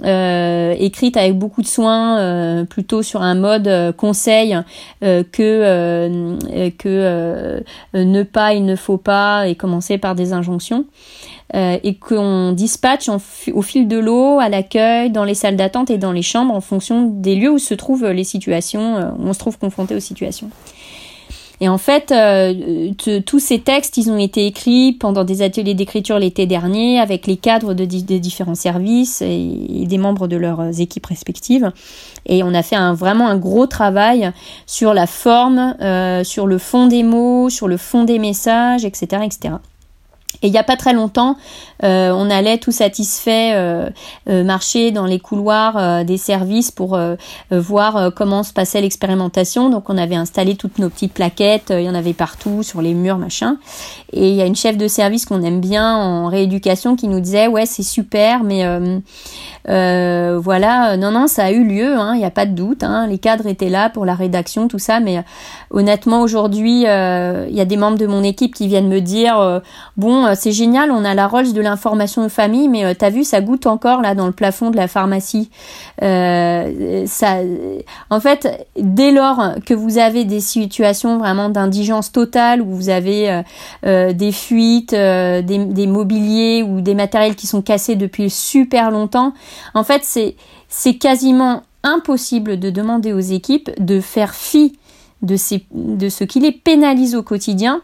euh, écrites avec beaucoup de soin, euh, plutôt sur un mode conseil que, que ne pas, il ne faut pas et commencer par des injonctions. Euh, et qu'on dispatche au fil de l'eau à l'accueil, dans les salles d'attente et dans les chambres en fonction des lieux où se trouvent les situations, euh, où on se trouve confronté aux situations. Et en fait, euh, tous ces textes, ils ont été écrits pendant des ateliers d'écriture l'été dernier avec les cadres de, des différents services et, des membres de leurs équipes respectives. Et on a fait vraiment un gros travail sur la forme, sur le fond des mots, sur le fond des messages, etc. Et il n'y a pas très longtemps, euh, on allait tout satisfait euh, euh, marcher dans les couloirs des services pour voir comment se passait l'expérimentation. Donc on avait installé toutes nos petites plaquettes, il y en avait partout sur les murs, machin. Et il y a une chef de service qu'on aime bien en rééducation qui nous disait ouais c'est super, mais voilà, non non ça a eu lieu, hein, il n'y a pas de doute. Hein, les cadres étaient là pour la rédaction, tout ça, mais honnêtement aujourd'hui il y a des membres de mon équipe qui viennent me dire bon euh, c'est génial, on a la Rolls de l'information de famille, mais euh, t'as vu, ça goûte encore là dans le plafond de la pharmacie. Euh, ça, en fait, dès lors que vous avez des situations vraiment d'indigence totale, où vous avez des fuites, des, des mobiliers ou des matériels qui sont cassés depuis super longtemps, en fait, c'est c'est quasiment impossible de demander aux équipes de faire fi de, de ce qui les pénalise au quotidien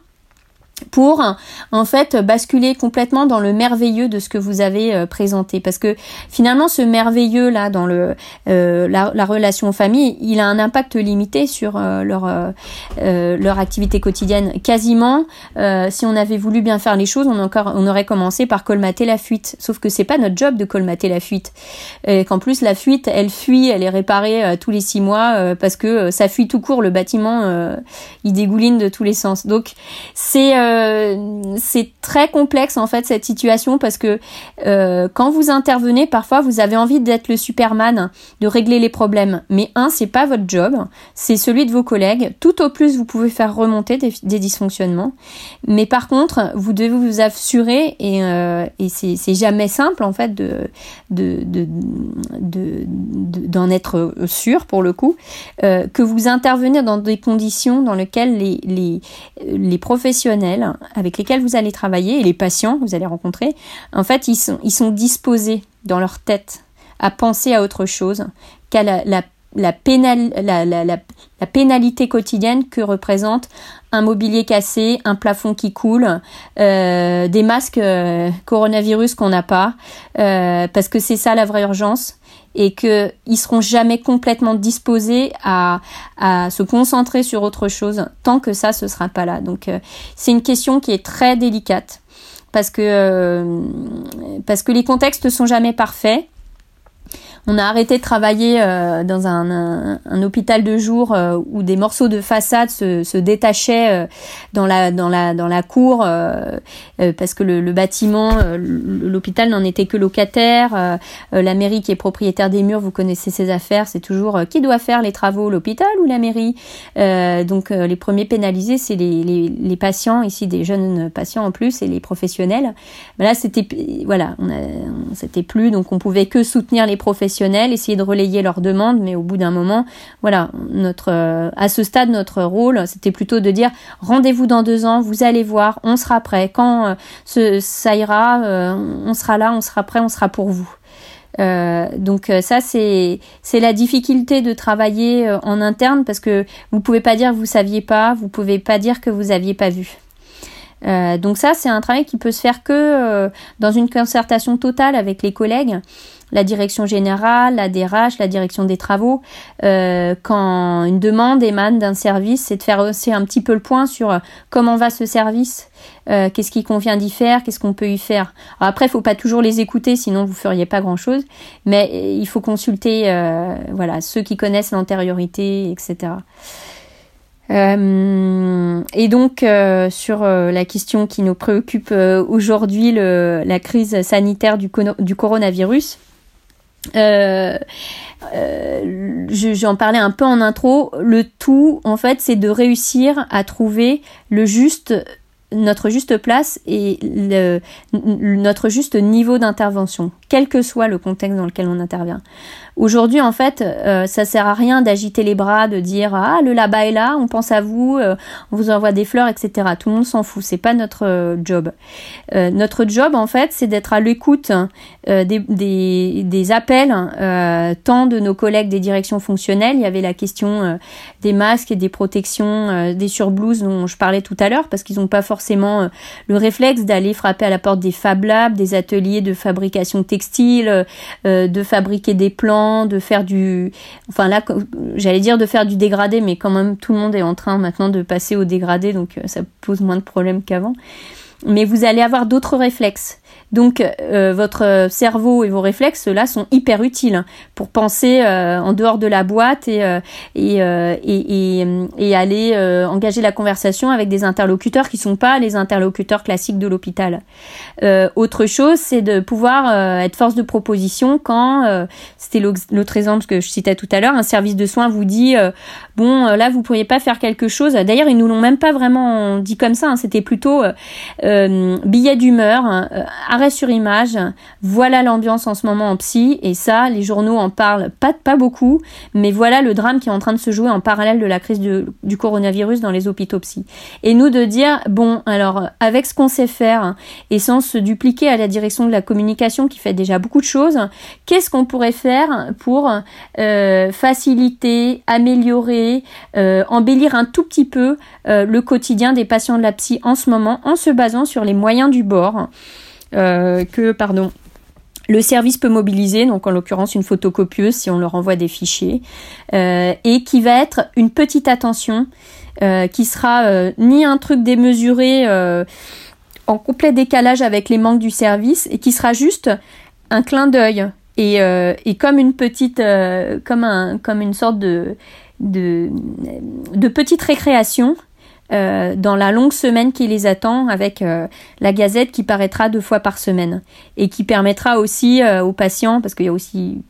pour en fait basculer complètement dans le merveilleux de ce que vous avez euh, présenté. Parce que finalement ce merveilleux là dans le euh, la, relation famille il a un impact limité sur euh, leur leur activité quotidienne. Quasiment si on avait voulu bien faire les choses on encore on aurait commencé par colmater la fuite. Sauf que c'est pas notre job de colmater la fuite. Et qu'en plus la fuite elle fuit elle est réparée tous les six mois parce que ça fuit tout court le bâtiment il dégouline de tous les sens. Donc c'est euh, c'est très complexe en fait cette situation parce que euh, quand vous intervenez, parfois vous avez envie d'être le Superman, de régler les problèmes. Mais un, c'est pas votre job, c'est celui de vos collègues. Tout au plus, vous pouvez faire remonter des, dysfonctionnements. Mais par contre, vous devez vous assurer et, euh, c'est jamais simple en fait de d'en de, de, d'en être sûr pour le coup que vous intervenez dans des conditions dans lesquelles les, les, les professionnels avec lesquels vous allez travailler et les patients que vous allez rencontrer, en fait, ils sont, disposés dans leur tête à penser à autre chose qu'à la, pénalité quotidienne que représente un mobilier cassé, un plafond qui coule, euh, des masques euh, coronavirus qu'on n'a pas, euh, parce que c'est ça la vraie urgence et qu'ils seront jamais complètement disposés à, se concentrer sur autre chose tant que ça ce sera pas là. Donc euh, c'est une question qui est très délicate parce que euh, parce que les contextes sont jamais parfaits on a arrêté de travailler euh, dans un, hôpital de jour euh, où des morceaux de façade se, détachaient euh, dans la dans la dans la cour parce que le, bâtiment, l'hôpital n'en était que locataire. la mairie qui est propriétaire des murs, vous connaissez ses affaires, c'est toujours qui doit faire les travaux, l'hôpital ou la mairie? donc les premiers pénalisés, c'est les, les, patients ici, des jeunes patients en plus et les professionnels. Mais là, c'était voilà, on c'était plus donc on pouvait que soutenir les professionnels essayer de relayer leurs demandes, mais au bout d'un moment, voilà, notre, euh, à ce stade, notre rôle, c'était plutôt de dire rendez-vous dans deux ans, vous allez voir, on sera prêt. Quand euh, ça ira, euh, on sera là, on sera prêt, on sera pour vous. Donc ça c'est la difficulté de travailler en interne parce que vous pouvez pas dire vous saviez pas, vous pouvez pas dire que vous aviez pas vu. Donc ça, c'est un travail qui peut se faire que dans une concertation totale avec les collègues la direction générale, la DRH, la direction des travaux, euh, quand une demande émane d'un service, c'est de faire aussi un petit peu le point sur euh, comment va ce service, euh, qu'est-ce qui convient d'y faire, qu'est-ce qu'on peut y faire. Après, il faut pas toujours les écouter, sinon vous feriez pas grand-chose, mais il faut consulter voilà ceux qui connaissent l'antériorité, etc. et donc sur la question qui nous préoccupe aujourd'hui, la crise sanitaire du coronavirus, euh, euh, j'en parlais un peu en intro. Le tout, en fait, c'est de réussir à trouver le juste, notre juste place et notre juste niveau d'intervention, quel que soit le contexte dans lequel on intervient. Aujourd'hui, en fait, euh, ça sert à rien d'agiter les bras, de dire ah le là-bas est là, on pense à vous, euh, on vous envoie des fleurs, etc. Tout le monde s'en fout, c'est pas notre euh, job. notre job, en fait, c'est d'être à l'écoute des, des, des, appels, tant de nos collègues des directions fonctionnelles. Il y avait la question des masques et des protections, des surblouses dont je parlais tout à l'heure, parce qu'ils n'ont pas forcément le réflexe d'aller frapper à la porte des Fab Labs, des ateliers de fabrication textile, de fabriquer des plans de faire du, enfin là, j'allais dire de faire du dégradé, mais quand même tout le monde est en train maintenant de passer au dégradé, donc euh, ça pose moins de problèmes qu'avant. Mais vous allez avoir d'autres réflexes. Donc euh, votre cerveau et vos réflexes là sont hyper utiles pour penser euh, en dehors de la boîte et euh, et, et, et, aller engager la conversation avec des interlocuteurs qui sont pas les interlocuteurs classiques de l'hôpital. autre chose, c'est de pouvoir être force de proposition quand c'était l'autre exemple que je citais tout à l'heure, un service de soins vous dit bon là vous pourriez pas faire quelque chose. D'ailleurs ils nous l'ont même pas vraiment dit comme ça. Hein. C'était plutôt billet d'humeur. Hein, sur image. Voilà l'ambiance en ce moment en psy et ça, les journaux en parlent pas, beaucoup, mais voilà le drame qui est en train de se jouer en parallèle de la crise du coronavirus dans les hôpitaux psy. Et nous de dire, bon, alors avec ce qu'on sait faire et sans se dupliquer à la direction de la communication qui fait déjà beaucoup de choses, qu'est-ce qu'on pourrait faire pour euh, faciliter, améliorer, euh, embellir un tout petit peu euh, le quotidien des patients de la psy en ce moment en se basant sur les moyens du bord? Euh, que pardon, le service peut mobiliser, donc en l'occurrence une photocopieuse si on leur envoie des fichiers, euh, et qui va être une petite attention, euh, qui sera ni un truc démesuré en complet décalage avec les manques du service, et qui sera juste un clin d'œil et, comme une petite, comme un, comme une sorte de, de petite récréation euh, dans la longue semaine qui les attend avec euh, la gazette qui paraîtra deux fois par semaine et qui permettra aussi euh, aux patients, parce qu'il y a aussi,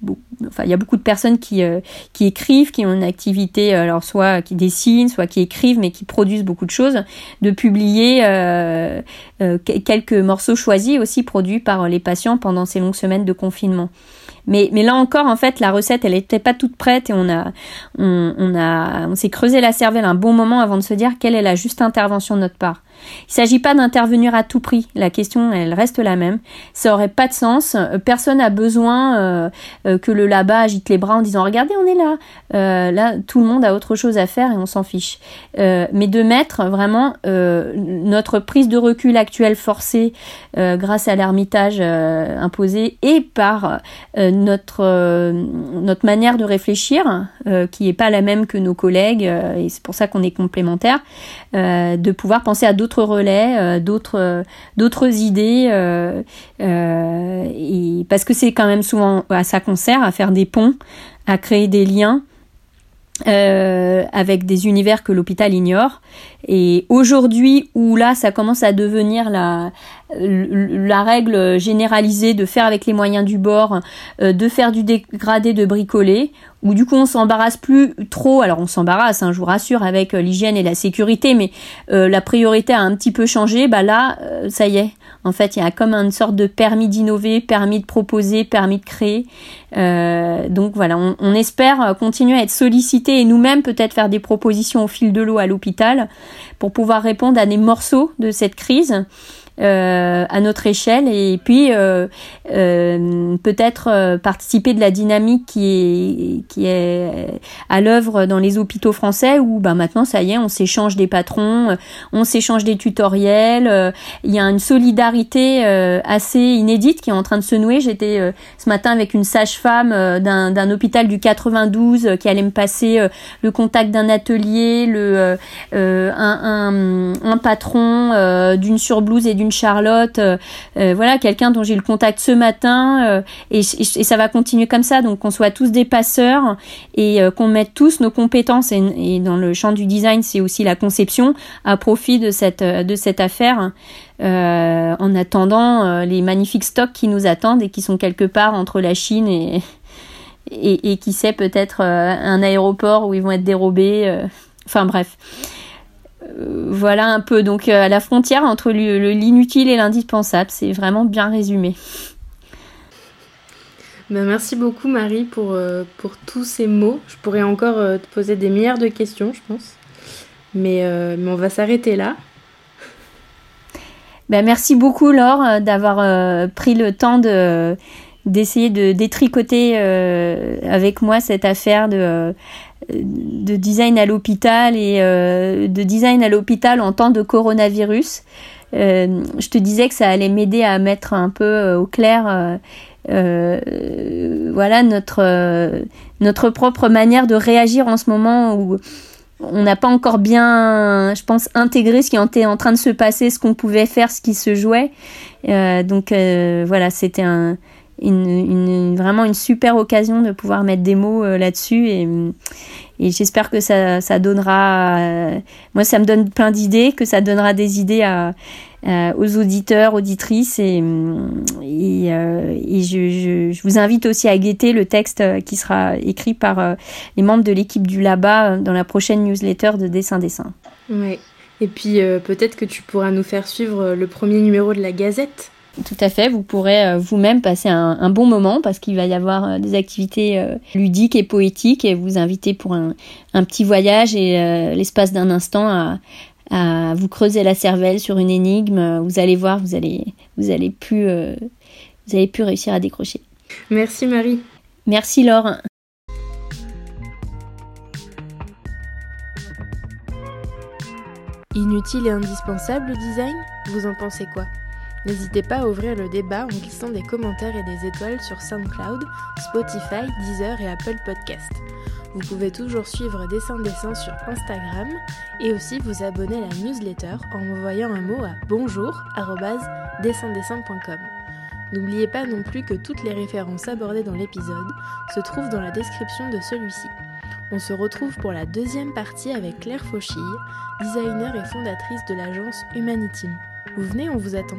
enfin il y a beaucoup de personnes qui, qui écrivent, qui ont une activité, alors soit qui dessinent, soit qui écrivent, mais qui produisent beaucoup de choses, de publier quelques morceaux choisis aussi produits par les patients pendant ces longues semaines de confinement. Mais, mais là encore, en fait, la recette, elle n'était pas toute prête et on a, on, on a, on s'est creusé la cervelle un bon moment avant de se dire quelle est la juste intervention de notre part. Il ne s'agit pas d'intervenir à tout prix. La question, elle reste la même. Ça aurait pas de sens. Personne n'a besoin euh, euh, que le là-bas agite les bras en disant regardez, on est là. Euh, là, tout le monde a autre chose à faire et on s'en fiche. mais de mettre vraiment notre prise de recul actuelle forcée grâce à l'ermitage imposé et par notre notre manière de réfléchir qui est pas la même que nos collègues et c'est pour ça qu'on est complémentaires, de pouvoir penser à d'autres relais, euh, d'autres euh, d'autres idées, euh, parce que c'est quand même souvent à ça qu'on sert, à faire des ponts, à créer des liens. Avec des univers que l'hôpital ignore. Et aujourd'hui, où là, ça commence à devenir la, la règle généralisée de faire avec les moyens du bord, de faire du dégradé, de bricoler, où du coup on s'embarrasse plus trop. Alors on s'embarrasse, hein, je vous rassure, avec euh, l'hygiène et la sécurité, mais euh, la priorité a un petit peu changé. Bah là, euh, ça y est. En fait, il y a comme une sorte de permis d'innover, permis de proposer, permis de créer. donc voilà, on, on, espère continuer à être sollicité et nous-mêmes peut-être faire des propositions au fil de l'eau à l'hôpital pour pouvoir répondre à des morceaux de cette crise. Euh, à notre échelle et puis euh, euh, peut-être participer de la dynamique qui est qui est à l'œuvre dans les hôpitaux français où ben maintenant ça y est on s'échange des patrons on s'échange des tutoriels il y a une solidarité assez inédite qui est en train de se nouer. J'étais ce matin avec une sage-femme d'un d'un hôpital du 92 qui allait me passer le contact d'un atelier le un, un, un patron d'une surblouse et d'une Charlotte, euh, euh, voilà, quelqu'un dont j'ai le contact ce matin, euh, et, ça va continuer comme ça. Donc qu'on soit tous des passeurs et qu'on mette tous nos compétences et, dans le champ du design, c'est aussi la conception à profit de cette de cette affaire. en attendant les magnifiques stocks qui nous attendent et qui sont quelque part entre la Chine et, et, qui sait peut-être un aéroport où ils vont être dérobés. enfin bref. Euh, voilà un peu donc euh, à la frontière entre l'inutile et l'indispensable. C'est vraiment bien résumé. Ben, merci beaucoup Marie pour, euh, pour tous ces mots. Je pourrais encore te poser des milliards de questions, je pense. Mais, mais on va s'arrêter là. Ben, merci beaucoup Laure d'avoir pris le temps de d'essayer de détricoter avec moi cette affaire de de design à l'hôpital et euh, de design à l'hôpital en temps de coronavirus. Euh, je te disais que ça allait m'aider à mettre un peu euh, au clair voilà notre notre propre manière de réagir en ce moment où on n'a pas encore bien, je pense, intégré ce qui était en train de se passer, ce qu'on pouvait faire, ce qui se jouait. donc voilà, c'était un, une, vraiment une super occasion de pouvoir mettre des mots euh, là-dessus et, j'espère que ça, donnera euh, moi ça me donne plein d'idées que ça donnera des idées aux auditeurs auditrices et, euh, je, vous invite aussi à guetter le texte qui sera écrit par les membres de l'équipe du LABA dans la prochaine newsletter de Dessin Dessin. Oui. Et puis peut-être que tu pourras nous faire suivre le premier numéro de la Gazette tout à fait, vous pourrez euh, vous-même passer un, bon moment parce qu'il va y avoir euh, des activités euh, ludiques et poétiques et vous inviter pour un, petit voyage et l'espace d'un instant à, à, vous creuser la cervelle sur une énigme. Vous allez voir, vous allez, vous allez plus, vous allez plus réussir à décrocher. Merci Marie. Merci Laure. Inutile et indispensable le design? Vous en pensez quoi? N'hésitez pas à ouvrir le débat en glissant des commentaires et des étoiles sur SoundCloud, Spotify, Deezer et Apple Podcast. Vous pouvez toujours suivre Dessin Dessin sur Instagram et aussi vous abonner à la newsletter en envoyant un mot à bonjour@dessindessin.com. N'oubliez pas non plus que toutes les références abordées dans l'épisode se trouvent dans la description de celui-ci. On se retrouve pour la deuxième partie avec Claire Fauchille, designer et fondatrice de l'agence Humanitim. Vous venez, on vous attend.